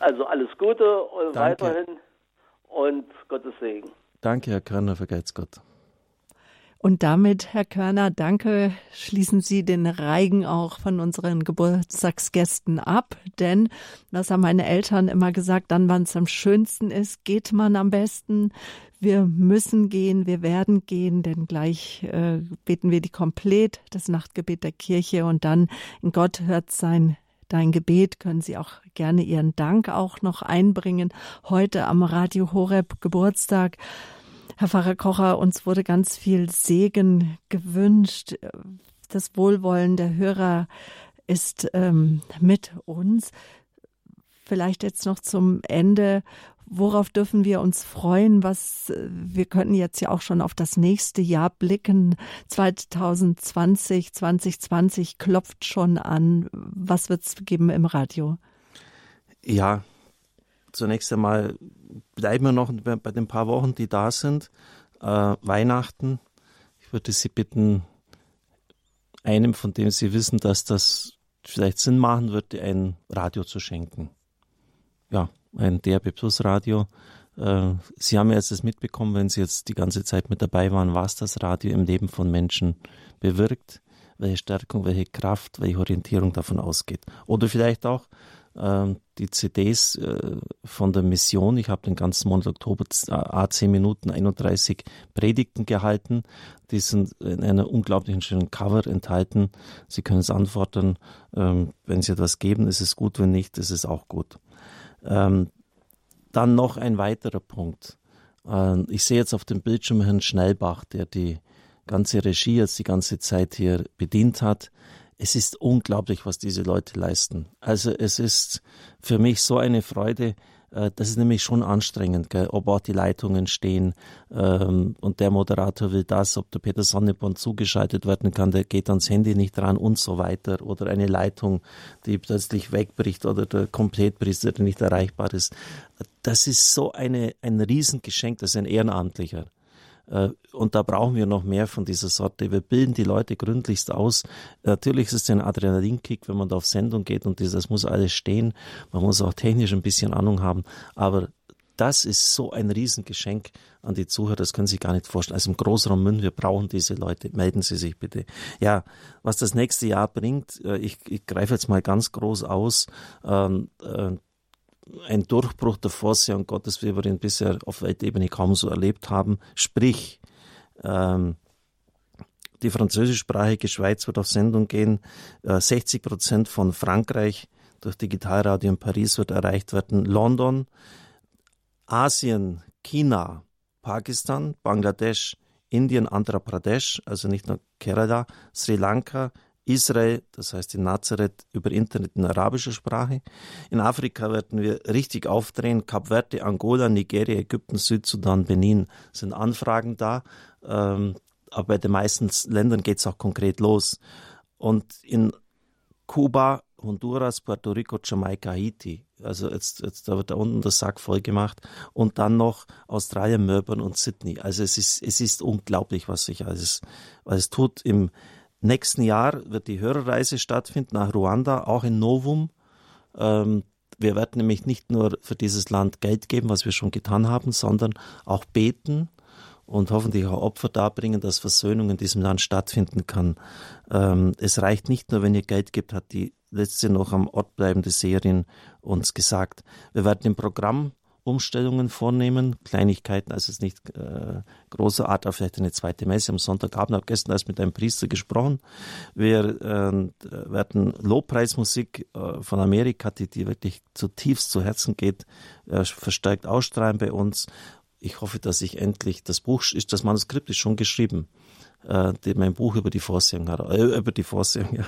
Also alles Gute Danke. weiterhin und Gottes Segen. Danke, Herr Körner, vergeht's Gott. Und damit, Herr Körner, danke, schließen Sie den Reigen auch von unseren Geburtstagsgästen ab. Denn, das haben meine Eltern immer gesagt, dann, wann es am schönsten ist, geht man am besten. Wir müssen gehen, wir werden gehen, denn gleich äh, beten wir die Komplett, das Nachtgebet der Kirche und dann in Gott hört sein dein Gebet können Sie auch gerne Ihren Dank auch noch einbringen. Heute am Radio Horeb Geburtstag Herr Pfarrer Kocher, uns wurde ganz viel Segen gewünscht. Das Wohlwollen der Hörer ist ähm, mit uns. Vielleicht jetzt noch zum Ende. Worauf dürfen wir uns freuen? Was, wir könnten jetzt ja auch schon auf das nächste Jahr blicken. 2020, 2020 klopft schon an. Was wird es geben im Radio? Ja, zunächst einmal bleiben wir noch bei den paar Wochen, die da sind. Äh, Weihnachten. Ich würde Sie bitten, einem, von dem Sie wissen, dass das vielleicht Sinn machen würde, ein Radio zu schenken. Ja, ein DRB Plus Radio. Äh, Sie haben ja jetzt das mitbekommen, wenn Sie jetzt die ganze Zeit mit dabei waren, was das Radio im Leben von Menschen bewirkt, welche Stärkung, welche Kraft, welche Orientierung davon ausgeht. Oder vielleicht auch, die CDs äh, von der Mission. Ich habe den ganzen Monat Oktober A10 Minuten 31 Predigten gehalten. Die sind in einer unglaublichen schönen Cover enthalten. Sie können es antworten. Ähm, wenn Sie etwas geben, ist es gut. Wenn nicht, ist es auch gut. Ähm, dann noch ein weiterer Punkt. Ich sehe jetzt auf dem Bildschirm Herrn Schnellbach, der die ganze Regie jetzt die ganze Zeit hier bedient hat es ist unglaublich, was diese Leute leisten. Also es ist für mich so eine Freude. Äh, das ist nämlich schon anstrengend, gell? ob auch die Leitungen stehen ähm, und der Moderator will das, ob der Peter Sonneborn zugeschaltet werden kann, der geht ans Handy nicht dran und so weiter. Oder eine Leitung, die plötzlich wegbricht oder der Komplettpriester, der nicht erreichbar ist. Das ist so eine, ein Riesengeschenk, das ist ein Ehrenamtlicher. Äh, und da brauchen wir noch mehr von dieser Sorte. Wir bilden die Leute gründlichst aus. Natürlich ist es ein Adrenalinkick, wenn man da auf Sendung geht und das muss alles stehen. Man muss auch technisch ein bisschen Ahnung haben. Aber das ist so ein Riesengeschenk an die Zuhörer, das können Sie sich gar nicht vorstellen. Also im Großraum München, wir brauchen diese Leute. Melden Sie sich bitte. Ja, was das nächste Jahr bringt, äh, ich, ich greife jetzt mal ganz groß aus. Ein Durchbruch der Vorsehung Gottes, wie wir ihn bisher auf Weltebene kaum so erlebt haben. Sprich, ähm, die französischsprachige Schweiz wird auf Sendung gehen. Äh, 60 Prozent von Frankreich durch Digitalradio in Paris wird erreicht werden. London, Asien, China, Pakistan, Bangladesch, Indien, Andhra Pradesh, also nicht nur Kerala, Sri Lanka, Israel, das heißt in Nazareth, über Internet in arabischer Sprache. In Afrika werden wir richtig aufdrehen. Kap Verde, Angola, Nigeria, Ägypten, Südsudan, Benin sind Anfragen da. Ähm, aber bei den meisten Ländern geht es auch konkret los. Und in Kuba, Honduras, Puerto Rico, Jamaika, Haiti. Also jetzt, jetzt da wird da unten der Sack voll gemacht. Und dann noch Australien, Melbourne und Sydney. Also es ist, es ist unglaublich, was sich alles, alles tut im, Nächsten Jahr wird die Hörerreise stattfinden nach Ruanda, auch in Novum. Ähm, wir werden nämlich nicht nur für dieses Land Geld geben, was wir schon getan haben, sondern auch beten und hoffentlich auch Opfer darbringen, dass Versöhnung in diesem Land stattfinden kann. Ähm, es reicht nicht nur, wenn ihr Geld gibt, hat die letzte noch am Ort bleibende Seherin uns gesagt. Wir werden im Programm Umstellungen vornehmen, Kleinigkeiten, also es ist nicht äh, großer Art, aber vielleicht eine zweite Messe am Sonntagabend. Ich habe gestern erst mit einem Priester gesprochen. Wir äh, werden Lobpreismusik äh, von Amerika, die, die wirklich zutiefst zu Herzen geht, äh, verstärkt ausstrahlen bei uns. Ich hoffe, dass ich endlich, das Buch ist, das Manuskript ist schon geschrieben. Äh, die, mein Buch über die Vorsehung, äh, über die Vorsehung, ja,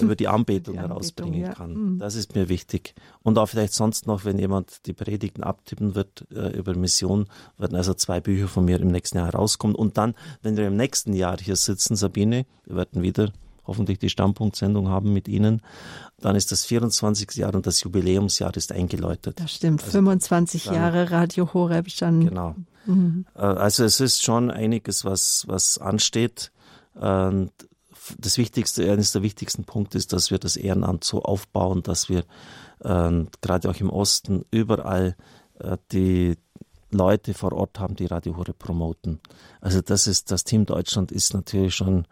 über die Anbetung, die Anbetung herausbringen ja. kann. Mhm. Das ist mir wichtig. Und auch vielleicht sonst noch, wenn jemand die Predigten abtippen wird äh, über Mission, werden also zwei Bücher von mir im nächsten Jahr herauskommen. Und dann, wenn wir im nächsten Jahr hier sitzen, Sabine, wir werden wieder hoffentlich die Standpunktsendung haben mit Ihnen. Dann ist das 24. Jahr und das Jubiläumsjahr ist eingeläutet. Das stimmt, also 25 dann, Jahre Radio Horeb schon. Genau. Mhm. Also es ist schon einiges, was, was ansteht. Und das Wichtigste, eines der wichtigsten Punkte ist, dass wir das Ehrenamt so aufbauen, dass wir äh, gerade auch im Osten überall äh, die Leute vor Ort haben, die Radio Horeb promoten. Also das ist, das Team Deutschland ist natürlich schon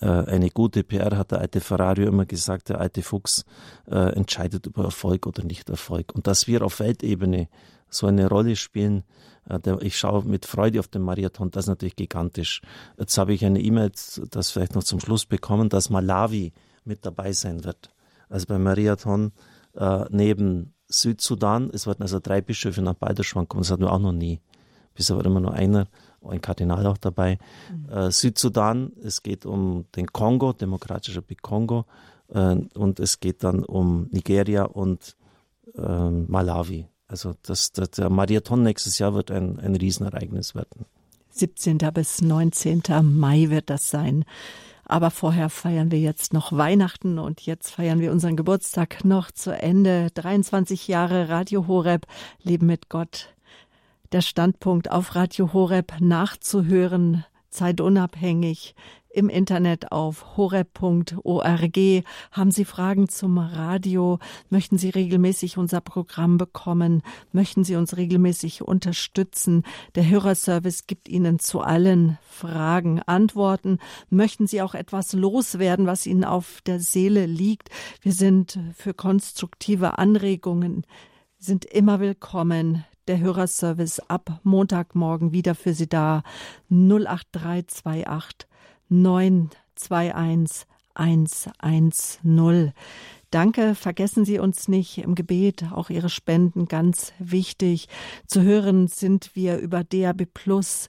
äh, eine gute PR, hat der alte Ferrari immer gesagt, der alte Fuchs äh, entscheidet über Erfolg oder nicht Erfolg. Und dass wir auf Weltebene so eine Rolle spielen, ich schaue mit Freude auf den Marathon, das ist natürlich gigantisch. Jetzt habe ich eine E-Mail, das vielleicht noch zum Schluss bekommen, dass Malawi mit dabei sein wird. Also beim Marathon äh, neben Südsudan, es werden also drei Bischöfe nach Balderschwang kommen, das hatten wir auch noch nie. Bisher war immer nur einer ein Kardinal auch dabei. Mhm. Äh, Südsudan, es geht um den Kongo, Demokratischer Republik Kongo, äh, und es geht dann um Nigeria und äh, Malawi. Also das, das, der Marathon nächstes Jahr wird ein, ein Riesenereignis werden. 17. bis 19. Mai wird das sein. Aber vorher feiern wir jetzt noch Weihnachten und jetzt feiern wir unseren Geburtstag noch zu Ende. 23 Jahre Radio Horeb, Leben mit Gott der Standpunkt auf Radio Horeb nachzuhören, zeitunabhängig im Internet auf horeb.org. Haben Sie Fragen zum Radio? Möchten Sie regelmäßig unser Programm bekommen? Möchten Sie uns regelmäßig unterstützen? Der Hörerservice gibt Ihnen zu allen Fragen Antworten. Möchten Sie auch etwas loswerden, was Ihnen auf der Seele liegt? Wir sind für konstruktive Anregungen sind immer willkommen der Hörerservice ab Montagmorgen wieder für Sie da. 08328 921 110. Danke, vergessen Sie uns nicht im Gebet, auch Ihre Spenden ganz wichtig. Zu hören sind wir über DAB Plus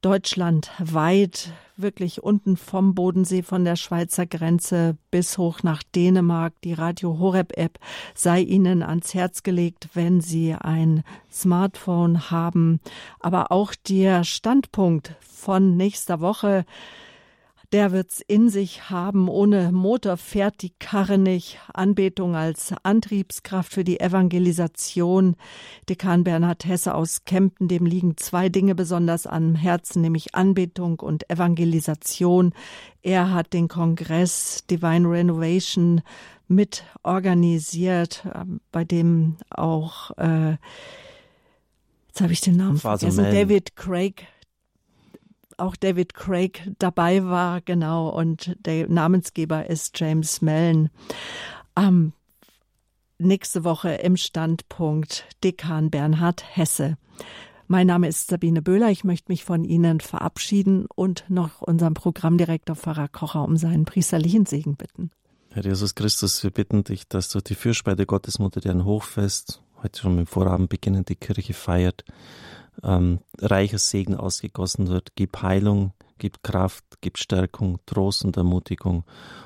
deutschlandweit, wirklich unten vom Bodensee von der Schweizer Grenze bis hoch nach Dänemark. Die Radio Horeb App sei Ihnen ans Herz gelegt, wenn Sie ein Smartphone haben. Aber auch der Standpunkt von nächster Woche der wird's in sich haben. Ohne Motor fährt die Karre nicht. Anbetung als Antriebskraft für die Evangelisation. Dekan Bernhard Hesse aus Kempten, dem liegen zwei Dinge besonders am Herzen, nämlich Anbetung und Evangelisation. Er hat den Kongress Divine Renovation mit organisiert, ähm, bei dem auch äh, jetzt habe ich den Namen vergessen, David Craig auch David Craig dabei war, genau, und der Namensgeber ist James Mellon. Ähm, nächste Woche im Standpunkt Dekan Bernhard Hesse. Mein Name ist Sabine Böhler. Ich möchte mich von Ihnen verabschieden und noch unserem Programmdirektor Pfarrer Kocher um seinen priesterlichen Segen bitten. Herr Jesus Christus, wir bitten dich, dass du die Fürspei der Gottesmutter, deren Hochfest heute schon mit Vorabend beginnend die Kirche feiert, ähm, reicher Segen ausgegossen wird. Gib Heilung, gib Kraft, gib Stärkung, Trost und Ermutigung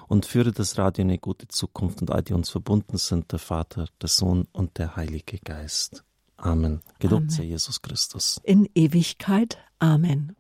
und führe das Radio in eine gute Zukunft und all die uns verbunden sind, der Vater, der Sohn und der Heilige Geist. Amen. Gelobt sei Jesus Christus. In Ewigkeit. Amen.